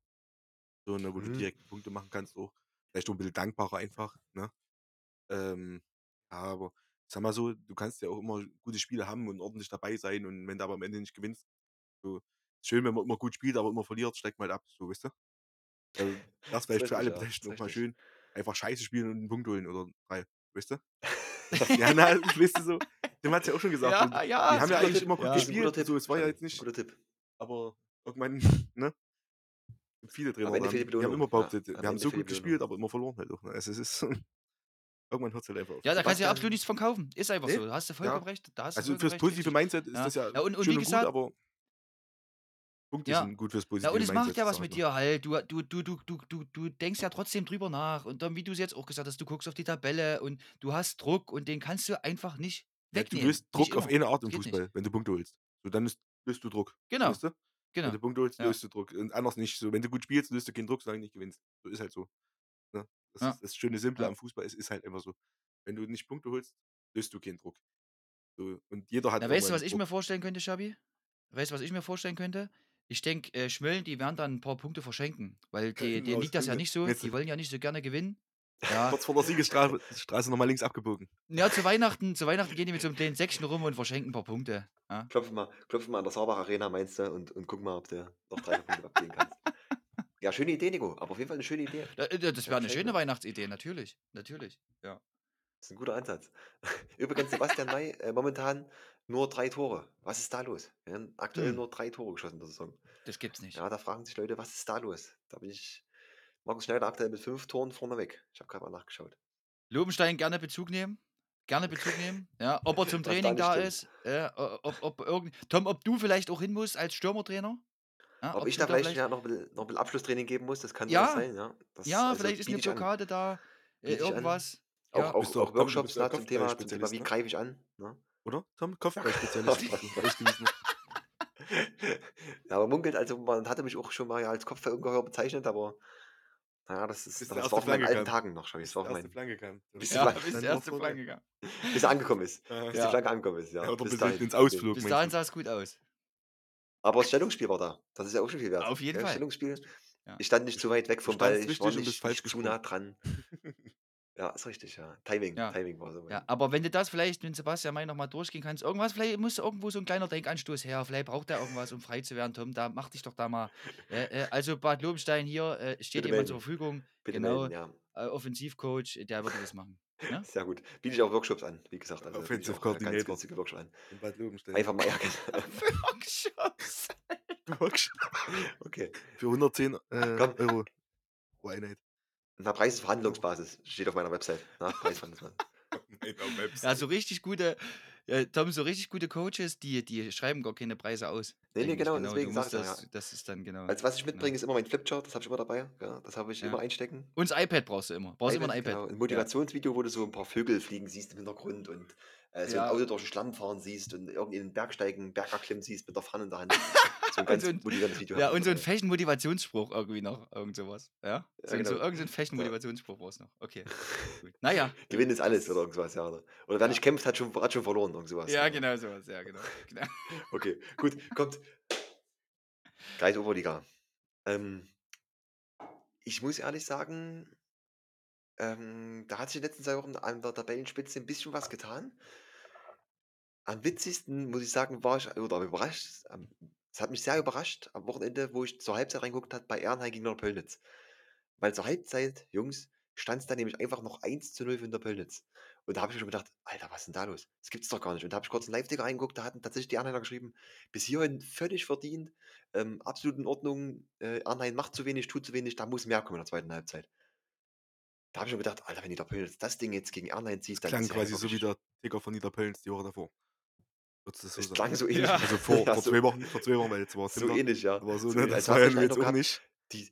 So, ne, wo du Mhm. direkte Punkte machen kannst auch. Vielleicht auch ein bisschen dankbarer einfach, ne? Ähm, ja, aber sage mal so, du kannst ja auch immer gute Spiele haben und ordentlich dabei sein und wenn du aber am Ende nicht gewinnst, so ist schön, wenn man immer gut spielt, aber immer verliert, steigt man halt ab, so, weißt du? Also, das vielleicht für alle ja, Beteiligten auch mal schön. Einfach scheiße spielen und 'n Punkt holen oder 3, weißt du? Ja, na, weißt du so, Tim hat's ja auch schon gesagt, Ja, wir ja, ist haben ja eigentlich Tipp. immer gut Ja. Gespielt, so, es war ja jetzt nicht guter Tipp. aber irgendwann, ne? Viele Trainer, haben die haben immer Ja, behauptet, wir haben so gut gespielt, aber immer verloren halt auch, ne? Also, es ist irgendwann hört's halt einfach auf. Ja, da kannst du ja absolut nichts von kaufen. Ist einfach Ne? so. Da hast du Ja. vollkommen recht. Da hast du Also, fürs recht, positive. Mindset ist Ja. das ja Ja, und und schön wie und gut, gesagt aber Punkte Ja. sind gut fürs Ja, positive und es macht ja was ich mit dir halt. Du du du du du du du denkst ja trotzdem drüber nach und dann, wie du's jetzt auch gesagt hast, du guckst auf die Tabelle und du hast Druck und den kannst du einfach nicht Ja, du wegnehmen. löst Nicht Druck auf immer. eine Art im Geht nicht. Fußball, wenn du Punkte holst. So, dann löst du Druck, Genau, weißt du? Wenn genau. du Punkte holst, Ja. löst du Druck und anders nicht. So, wenn du gut spielst, löst du keinen Druck, solange du nicht gewinnst. So, ist halt so, ne? Das Ja. ist das schöne Simple Ja. am Fußball, es ist halt einfach so. Wenn du nicht Punkte holst, löst du keinen Druck. So, und jeder hat Na, weißt du, was ich Druck. mir vorstellen könnte, Schabi? Weißt du, was ich mir vorstellen könnte? Ich denke, äh, Schmölln, die werden dann 'n paar Punkte verschenken, weil die denen liegt das ja nicht so. Die wollen ja nicht so gerne gewinnen. Ja. Kurz vor der Siegesstrafe Straße noch mal links abgebogen. Ja, zu Weihnachten zu Weihnachten gehen die mit so 'nem kleinen Säckchen rum und verschenken 'n paar Punkte, ja. Klopfen mal klopfen mal an der Saarbach Arena, meinst du, und und guck mal, ob du noch 3 Punkte abziehen kannst. Ja, schöne Idee, Nico, aber auf jeden Fall 'ne schöne Idee. Äh, äh, das Ja, wäre 'ne gefällt schöne. Weihnachtsidee, natürlich, natürlich, ja. Ist 'n guter Ansatz. Übrigens, Sebastian May, äh, momentan nur 3 Tore. Was ist da los? Wir haben aktuell Hm. nur 3 Tore geschossen in der Saison. Das gibt's nicht. Ja, da fragen sich Leute: „Was ist da los?“ Da bin ich Markus Schneider aktuell mit 5 Toren vorne weg. Ich habe grad mal nachgeschaut. Lobenstein gerne Bezug nehmen. Gerne Bezug nehmen, ja. Ob er zum da Training da stimmt. ist, o ob ob irgend Tom, ob du vielleicht auch hin musst als Stürmertrainer? Ja, Ob ob ich da da vielleicht vielleicht ja noch 'n bisschen noch 'n bisschen Abschlusstraining geben muss, das kann Ja. sein, ja. Das Ja, also, vielleicht ist 'ne an. Blockade da, äh, an. irgendwas. Auch Ja. auch auch auch Workshops, ja zum Thema zum Thema: „Wie ne? greife ich an?“ Ne? Oder, Tom? Kopfballspezialist. Ja, aber munkelt also, man hatte mich auch schon mal ja als Kopfballungeheuer bezeichnet, aber na ja, das Bis ist die das war von meinen alten. Tagen noch, Schau Bis das war erste meinen Flanke kam. bis Ja, bis die erste. Flanke kam. bis er angekommen ist. Aha. Bis die Ja. Flanke angekommen ist, ja. Ja, oder bis bis dahin. ins Okay. Ausflug, Bis dahin du? sah's gut aus. Aber das Stellungsspiel war da. Das ist ja auch schon viel wert, Auf jeden gell? Fall. Stellungsspiel. Ja. Ich stand nicht zu weit weg vom Ball, ich war nicht zu nah dran. Ja, ist richtig, ja. Timing Ja. Timing war so Ja, aber wenn du das vielleicht mit Sebastian May noch mal durchgehen kannst, irgendwas vielleicht muss irgendwo so 'n kleiner Denkanstoß her. Vielleicht braucht er irgendwas, um frei zu werden, Tom. Da mach dich doch da mal äh, äh, also Bad Lobenstein hier, äh, steht Bitte jemand zur. Verfügung. Bitte Genau, melden, ja. äh, Offensivcoach, der würde das machen, ne? Sehr gut. Biete ich auch Workshops an, wie gesagt, also, Offensive auch, äh, ganz Coordinator günstige Workshops an. in Bad Lobenstein. Einfach mal ja, genau. Workshops. Workshop. Okay. Für 110, äh. Euro pro Einheit. Na, Preisverhandlungsbasis steht auf meiner Website, ne? Preisverhandlungsbasis. Meiner Ja, Website. so richtig gute äh, Tom, so richtig gute Coaches, die die schreiben gar keine Preise aus Ne, ne, eigentlich, genau, genau. Du deswegen ich ja, das ja. das ist dann genau, Also, was ich genau. mitbringe, ist immer mein Flipchart, das habe ich immer dabei, ja. Das habe ich Ja. immer einstecken. Und das iPad brauchst du immer. Brauchst immer 'n iPad, iPad. genau. 'N Ja. Motivationsvideo, wo du so 'n paar Vögel fliegen siehst im Hintergrund und, so 'n Ja. Auto durch 'n Schlamm fahren siehst und irgendwie 'nen Bergsteigen Berg erklimmen siehst mit der Pfanne in der Hand. So 'n Und ganz so 'n motivierendes Video ja, und so immer 'n dabei. fechen Motivationsspruch irgendwie noch, irgend so was, ja? Ja, So genau. so 'n fechen Ja. Motivationsspruch brauchst du noch. Okay, gut. Na ja, Gewinnen ist alles oder irgend so was, ja, oder oder wer Ja. nicht kämpft, hat schon hat schon verloren, irgend so was, Ja, genau. genau so was, ja, genau, genau. Okay, gut, kommt. Kreis Oberliga. Ähm ich muss ehrlich sagen ähm, da hat sich in den letzten 2 Wochen an der Tabellenspitze 'n bisschen was getan. Am witzigsten, muss ich sagen, war ich oder überrascht ähm, es hat mich sehr überrascht am Wochenende, wo ich zur Halbzeit reingeguckt habe bei Erlangen gegen Neuruppin. Weil zur Halbzeit, Jungs, stand's da nämlich einfach noch 1:0 für Neuruppin. Und da habe ich mir schon gedacht: „Alter, was ist denn da los? Das gibt's doch gar nicht.“ Und da habe ich kurz in Live-Ticker reingeguckt, da hatten tatsächlich die Erlangener geschrieben: „Bis hierhin völlig verdient, ähm, absolut in Ordnung. Äh, Arnheim macht zu wenig, tut zu wenig, da muss mehr kommen in der zweiten Halbzeit.“ Da habe ich mir gedacht: „Alter, wenn Niederpölnitz das Ding jetzt gegen Das zieht, dann klang ist ja quasi so wie wirklich“ der Ticker von Niederpölnitz die Woche davor. Du das so Es sagen? klang so ähnlich. Ja. Also, vor Ja, vor so 2 Wochen vor 2 Wochen, weil jetzt war's so ähnlich, ja. Aber so, So ne, das war ja du jetzt auch nicht die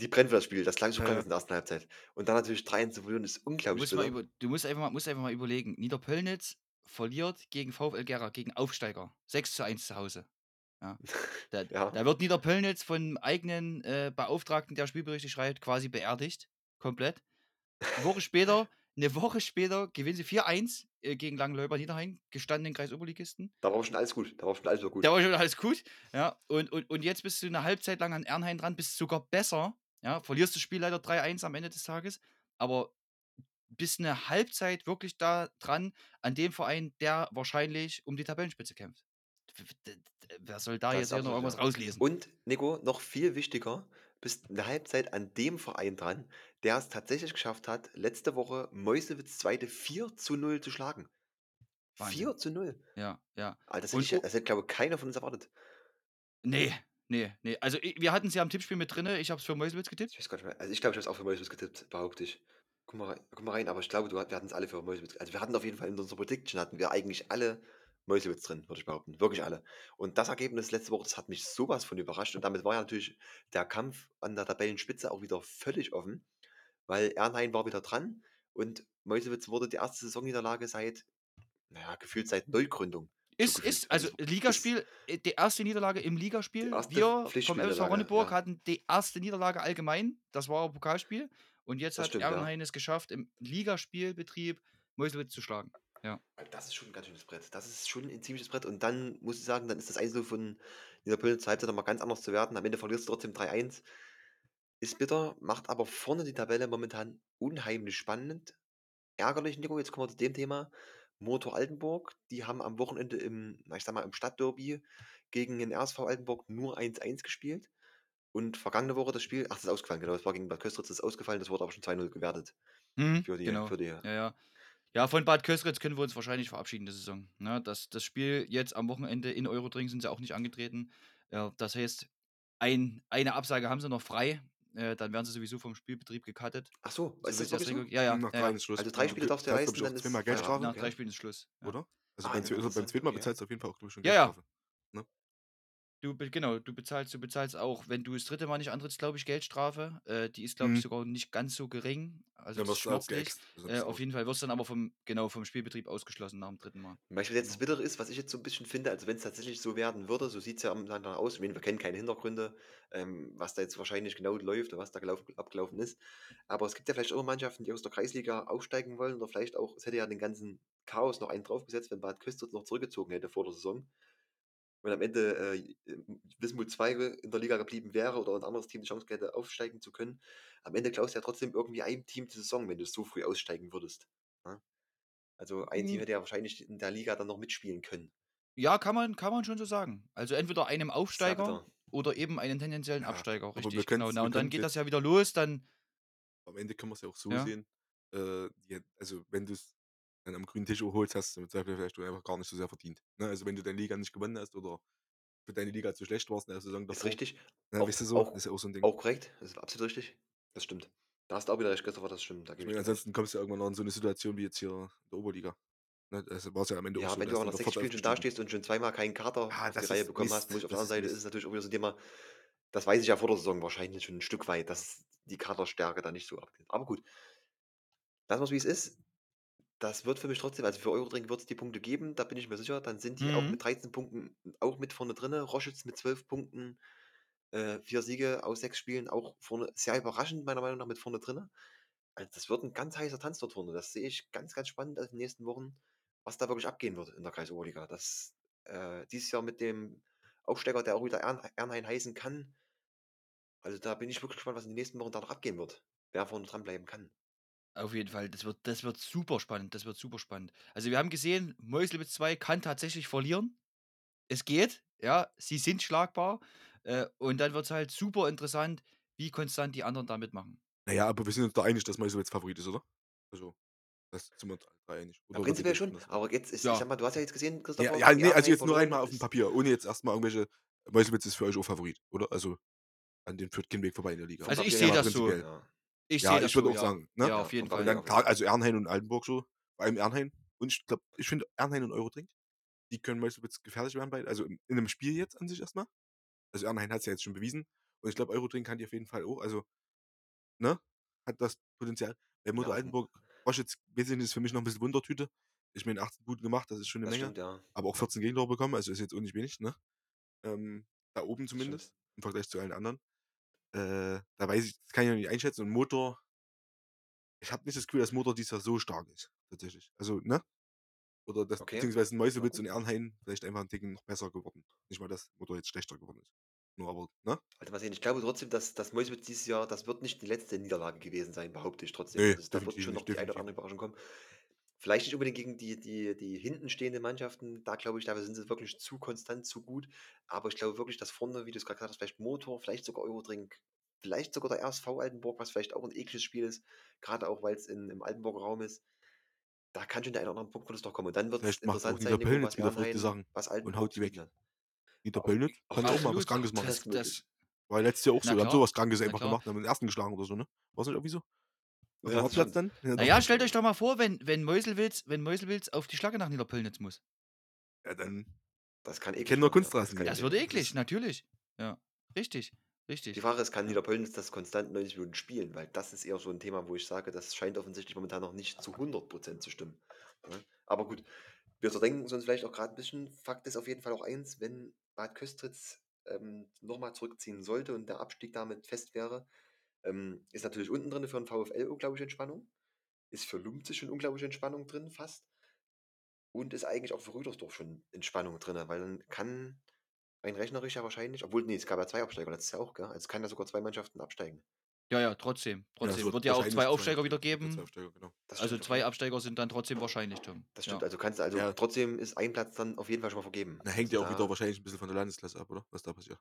die brennen für das Spiel, das klang so Ja, das in der ersten Halbzeit. Und dann natürlich 3-1 zu verlieren, ist Du unglaublich musst mal bitter. über du musst einfach mal musst einfach mal überlegen. Niederpölnitz verliert gegen VfL Gera, gegen Aufsteiger. 6:1 zu Hause. Ja. Da Ja. da wird Niederpölnitz vom eigenen, äh, Beauftragten, der Spielberichte schreibt, quasi beerdigt, komplett. 'Ne Woche später 'ne Woche später gewinnen sie 4-1, äh, gegen Langenleuber Niederrhein, gestandenen Kreisoberligisten. Da war schon alles gut. Da war schon alles gut. Da war schon alles gut, ja. Und und und jetzt bist du 'ne Halbzeit lang an Ernheim dran, bist sogar besser, ja, verlierst das Spiel leider 3-1 am Ende des Tages, aber bist 'ne Halbzeit wirklich da dran an dem Verein, der wahrscheinlich um die Tabellenspitze kämpft. Wer soll da Das jetzt noch irgendwas ja. rauslesen? Und Nico, noch viel wichtiger, bist 'ne Halbzeit an dem Verein dran, der es tatsächlich geschafft hat, letzte Woche Meuselwitz 2. 4:0 zu schlagen. Wahnsinn. 4:0. Ja, ja. Ah, das hätte ich das hätte, glaube ich, keiner von uns erwartet. Ne, ne, ne. Also, wir hatten's ja im Tippspiel mit drinne. Ich habe es für Meuselwitz getippt. Ich weiß gar nicht mehr. Also, ich glaube, ich habe es auch für Meuselwitz getippt, behaupte ich. Guck mal guck mal rein, aber ich glaube, du wir hatten's alle für Meuselwitz also, wir hatten auf jeden Fall in unserer Prediction hatten wir eigentlich alle Meuselwitz drin, würde ich behaupten, wirklich alle. Und das Ergebnis letzte Woche, das hat mich so was von überrascht und damit war ja natürlich der Kampf an der Tabellenspitze auch wieder völlig offen, weil Ernheim war wieder dran und Meuselwitz wurde die 1. Saisonniederlage seit na ja, gefühlt seit Neugründung. Ist ist also, ist Ligaspiel äh, die 1. Niederlage im Ligaspiel. erste Wir vom FSV Ronneburg ja. hatten die 1. Niederlage allgemein. Das war Pokalspiel. Und jetzt Das hat stimmt, ja. Ernheim es geschafft, im Ligaspielbetrieb Meuselwitz zu schlagen. Ja. Das ist schon 'n ganz schönes Brett. Das ist schon 'n ziemliches Brett und dann muss ich sagen, dann ist das 1:0 von Niederpöllen zur Halbzeit noch mal ganz anders zu werten. Am Ende verlierst du trotzdem 3-1. Ist bitter, macht aber vorne die Tabelle momentan unheimlich spannend. Ärgerlich, Nico, jetzt kommen wir zu dem Thema. Motor Altenburg, die haben am Wochenende im ich sage mal, im Stadtderby gegen den RSV Altenburg nur 1:1 gespielt. Und vergangene Woche das Spiel ach, das ist ausgefallen, genau, das war gegen Bad Köstritz, das ist ausgefallen, das wurde aber schon 2:0 gewertet Mhm, für die genau. für die Ja, ja. Ja, von Bad Köstritz können wir uns wahrscheinlich verabschieden, die Saison, ne? Das das Spiel jetzt am Wochenende in Eurodring sind sie auch nicht angetreten. Ja, das heißt, ein eine Absage haben sie noch frei. Äh, dann werden sie sowieso vom Spielbetrieb gecuttet. Ach so, So ist wie das das wirklich so? regel ja, ja, Nach ja, 3 ja. ist Schluss. Also 3 Ja, Spiele darfst du glaube ich, dann ist Geldstrafe, Nach. 3 Spielen ist Schluss, ja. oder? Also, Ah, beim also, zweiten Mal okay. bezahlst du auf jeden Fall auch, glaube ich, schon Ja, ja. Du be genau, du bezahlst du bezahlst auch, wenn du das 3. Mal nicht antrittst, glaube ich, Geldstrafe. Äh, die ist, glaube ich, Mhm. sogar nicht ganz so gering. Also, Dann das ist wirst du. Also, Äh, auf jeden Fall wirst du dann aber vom genau, vom Spielbetrieb ausgeschlossen nach dem 3. Mal. Was jetzt das Genau. Bittere ist, was ich jetzt so 'n bisschen finde, also, wenn's tatsächlich so werden würde, so sieht's ja momentan danach aus. Ich meine, wir kennen keine Hintergründe, ähm, was da jetzt wahrscheinlich genau läuft oder was da gelaufen abgelaufen ist. Aber es gibt ja vielleicht auch Mannschaften, die aus der Kreisliga aufsteigen wollen oder vielleicht auch es hätte ja den ganzen Chaos noch einen draufgesetzt, wenn Bad Köstritz noch zurückgezogen hätte vor der Saison. Und am Ende, äh, Wismut 2 in der Liga geblieben wäre oder 'n anderes Team die Chance hätte, aufsteigen zu können. Am Ende klaust du ja trotzdem irgendwie einem Team die Saison, wenn du so früh aussteigen würdest, ne? Also, ein Team Hm. hätte ja wahrscheinlich in der Liga dann noch mitspielen können. Ja, kann man kann man schon so sagen. Also, entweder einem Aufsteiger oder eben einen tendenziellen Ja, Absteiger, richtig, genau. Na, und dann geht das ja wieder los, dann am Ende können wir's ja auch so Ja. sehen, äh, ja, also, wenn du's dann am grünen Tisch auch holst, hast du Zweifel vielleicht auch einfach gar nicht so sehr verdient, ne? Also, wenn du deine Liga nicht gewonnen hast oder für deine Liga zu schlecht warst in der Saison Ist davor, richtig. ne, Auch weißt du so? auch Das ist ja auch so 'n Ding. auch korrekt. Das ist absolut richtig. Das stimmt. Da hast du auch wieder recht, Christopher, das stimmt. Da Ich meine, ansonsten kommst du ja irgendwann noch in so 'ne Situation wie jetzt hier in der Oberliga, ne? Also, war's ja am Ende auch Ja, so, wenn da du ist auch dann nach der 6 Vierte Spielen schon dastehst und schon zweimal keinen Kader Ah, auf die das Reihe ist bekommen hast, Mist. muss ich auf der Das anderen ist Seite ist es natürlich auch wieder so 'n Thema das weiß ich ja vor der Saison wahrscheinlich schon 'n Stück weit, dass die Kaderstärke da nicht so abgeht. Aber gut. Lassen wir's, wie's ist. Das wird für mich trotzdem also, für Eurodring wird's die Punkte geben, da bin ich mir sicher. Dann sind die auch Mhm. mit 13 Punkten auch mit vorne drinne. Roschütz mit 12 Punkten, äh, 4 Siege aus 6 Spielen, auch vorne sehr überraschend meiner Meinung nach mit vorne drinne. Also, das wird 'n ganz heißer Tanz dort vorne. Das sehe ich ganz, ganz spannend in den nächsten Wochen, was da wirklich abgehen wird in der Kreisoberliga. Das äh, dieses Jahr mit dem Aufsteiger, der auch wieder Ern Ernheim heißen kann also, da bin ich wirklich gespannt, was in den nächsten Wochen da noch abgehen wird, wer vorne dranbleiben kann. Auf jeden Fall, das wird das wird super spannend, das wird super spannend. Also, wir haben gesehen, Meuselwitz 2 kann tatsächlich verlieren. Es geht, ja, sie sind schlagbar, äh, und dann wird's halt super interessant, wie konstant die anderen da mitmachen. Na ja, aber wir sind uns doch einig, dass Meuselwitz Favorit ist, oder? Also, das sind wir uns alle einig. Ja, Oder wie prinzipiell schon, das? aber jetzt ist ich Ja. sage mal, du hast ja jetzt gesehen, Ja, Christopher, ja, wie ne, also jetzt nur rein verloren mal aufm ist. Papier, ohne jetzt erst mal irgendwelche Meuselwitz ist für euch auch Favorit, oder? Also, an dem führt kein Weg vorbei in der Liga. Also, ich sehe das so. Ja. Ich Ja, sehe das ich würde auch ja. sagen, ne? Ja, Ja, auf jeden Fall. Dann also, Ernheim und Altenburg so, vor allem Ernheim. Und ich glaube ich finde Ernheim und Eurodring, die können Meuselwitz gefährlich werden beide also, in in 'nem Spiel jetzt an sich erst mal. Also, Ernheim hat's ja jetzt schon bewiesen. Und ich glaube, Eurodring kann die auf jeden Fall auch, also ne, hat das Potenzial. Bei Ja, Motor auf 'n Altenburg, Roschütz, weiß ich nicht, ist für mich noch 'n bisschen Wundertüte. Ich meine, 18 Buden gemacht, das ist schon 'ne Das Menge, stimmt, ja. aber auch 14 Gegentore bekommen, also, ist jetzt auch nicht wenig, ne? Ähm, da oben zumindest im Vergleich zu allen anderen. Äh, da weiß ich das kann ich noch nicht einschätzen und Motor ich habe nicht das Gefühl, dass Motor dieses Jahr so stark ist, tatsächlich. Also, ne? Oder dass Okay. beziehungsweise Meuselwitz Ja. und Ernhain vielleicht einfach ein Ticken noch besser geworden. Nicht mal, dass Motor jetzt schlechter geworden ist. Nur aber, ne? Also mal sehen, ich glaube trotzdem, dass das Meuselwitz dieses Jahr, das wird nicht die letzte Niederlage gewesen sein, behaupte ich trotzdem. Nee, Also, da wird schon noch die eine oder andere Überraschung kommen. Vielleicht nicht unbedingt gegen die, die, die hinten stehenden Mannschaften, da glaube ich, dafür sind sie wirklich zu konstant, zu gut. Aber ich glaube wirklich, dass vorne, wie du es gerade gesagt hast, vielleicht Motor, vielleicht sogar Eurodrink, vielleicht sogar der RSV Altenburg, was vielleicht auch ein ekliges Spiel ist, gerade auch weil es im Altenburger Raum ist. Da kann schon der eine oder andere Punkt noch kommen. Und dann wird es interessant sein, Nico, was wieder Bernheim, Sachen was und Altenburg haut die weg. Auf- Pöllnitz kann auch mal was. Krankes machen. Das, das, Weil letztes Jahr auch so, wir haben sowas Krankes einfach gemacht, haben den ersten geschlagen oder so, ne? War es nicht irgendwie so? Dem Hauptplatz dann? Ja, doch. naja, stellt euch doch mal vor, wenn, wenn Meuselwitz, wenn Meuselwitz auf die Schlacke nach Niederpöllnitz muss. Ja, dann Das kann eklig kennen wir werden, ja. Kunstrasen kann hier. Das eklig wird eklig, natürlich. Ja, richtig, richtig. Die Frage ist, kann Ja. Niederpöllnitz das konstant 90 Minuten spielen? Weil das ist eher so ein Thema, wo ich sage, das scheint offensichtlich momentan noch nicht zu 100% zu stimmen. Ja? Aber gut, wir zerdenken es uns vielleicht auch gerade ein bisschen. Fakt ist auf jeden Fall auch eins, wenn Bad Köstritz ähm, nochmal zurückziehen sollte und der Abstieg damit fest wäre, ähm, ist natürlich unten drin für den VfL unglaubliche Entspannung. Ist für Lumpzig schon unglaubliche Entspannung drin, fast. Und ist eigentlich auch für Rüdersdorf schon Entspannung drin, weil dann kann rein rechnerisch ja wahrscheinlich, obwohl, nee, es gab ja zwei Absteiger letztes Jahr auch, gell? Also es kann ja sogar zwei Mannschaften absteigen. Ja, ja, trotzdem. Ja, es Trotzdem. wird ja auch zwei Aufsteiger wieder wird geben. zwei Aufsteiger, genau. Das Also zwei. Absteiger sind dann trotzdem wahrscheinlich, Tom. Das stimmt, Ja. also kannst du, also Ja. trotzdem ist ein Platz dann auf jeden Fall schon mal vergeben. Na, hängt Also ja auch da- wieder wahrscheinlich ein bisschen von der Landesklasse ab, oder? Was da passiert.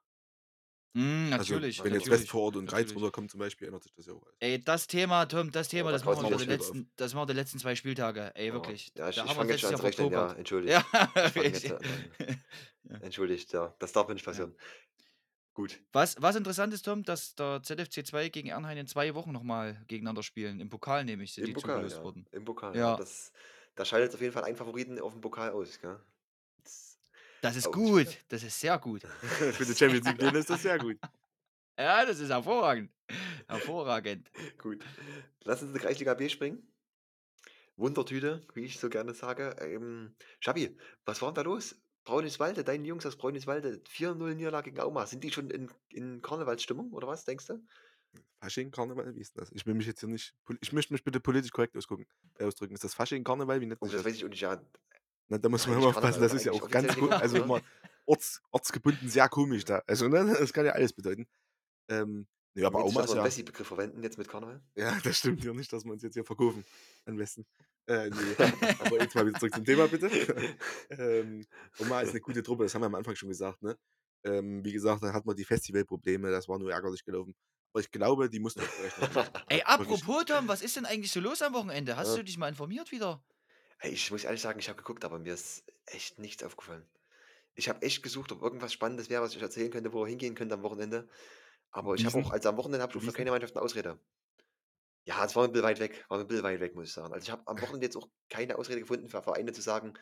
Mm, natürlich. Also, wenn jetzt natürlich, Westford und natürlich. Greizwurzer kommen zum Beispiel, ändert sich das ja auch alles. Ey, das Thema, Tom, das Thema, Oh, da das machen wir wieder letzten, das machen wir die letzten zwei Spieltage. Ey, Ja. wirklich. Ja, ich, da ich fange jetzt schon an Jahr zu rechnen, ja, entschuldigt. Ja, jetzt an. Entschuldigt, ja. Das darf mir nicht passieren. Gut. Was, was interessant ist, Tom, dass der ZFC 2 gegen Ernheim in zwei Wochen nochmal gegeneinander spielen. Im Pokal nämlich sind Im die Pokal, zugelost ja. worden. Im Pokal, ja. Ja. Das, da schaltet auf jeden Fall ein Favoriten auf dem Pokal aus, gell? Das, ist Oh, gut. Das ist sehr gut. Für die Champions League ist das sehr gut. Ja, das ist hervorragend. Hervorragend. gut. Lass uns in die Kreisliga B springen. Wundertüte, wie ich so gerne sage. Ähm, Schabi, was war denn da los? Brauniswalde, deine Jungs aus Brauniswalde, 4-0 Niederlage gegen Auma. Sind die schon in, in Karnevalsstimmung oder was, denkst du? Fasching, Karneval, wie ist das? Ich will mich jetzt hier nicht. Ich möchte mich bitte politisch korrekt ausgucken, äh, ausdrücken. Ist das Fasching, Karneval? Wie nennt Oh, das das? weiß ich auch nicht. Ja, Na, da muss man immer aufpassen, das ist ja auch ganz ko- also immer orts, ortsgebunden sehr komisch da. Also, ne, das kann ja alles bedeuten. Ähm, nee, aber aber dass ist wir einen ja. Bessi-Begriff verwenden jetzt mit Karneval? Ja, das stimmt ja nicht, dass wir uns jetzt hier verkaufen. Am besten. Äh, nee. aber jetzt mal wieder zurück zum Thema, bitte. ähm, Oma ist eine gute Truppe, das haben wir am Anfang schon gesagt, ne? Ähm, wie gesagt, dann hat man die Festivalprobleme, das war nur ärgerlich gelaufen. Aber ich glaube, die mussten auch berechnen. Ey, apropos, Tom, was ist denn eigentlich so los am Wochenende? Hast Ja. du dich mal informiert wieder? Hey, ich muss ehrlich sagen, ich habe geguckt, aber mir ist echt nichts aufgefallen. Ich habe echt gesucht, ob irgendwas Spannendes wäre, was ich euch erzählen könnte, wo ihr hingehen könnt am Wochenende. Aber ich habe Wiesen? auch, also am Wochenende habe ich für Wiesen? keine Mannschaft eine Ausrede. Ja, es war ein bisschen weit weg, war ein bisschen weit weg, muss ich sagen. Also ich habe am Wochenende jetzt auch keine Ausrede gefunden für Vereine zu sagen,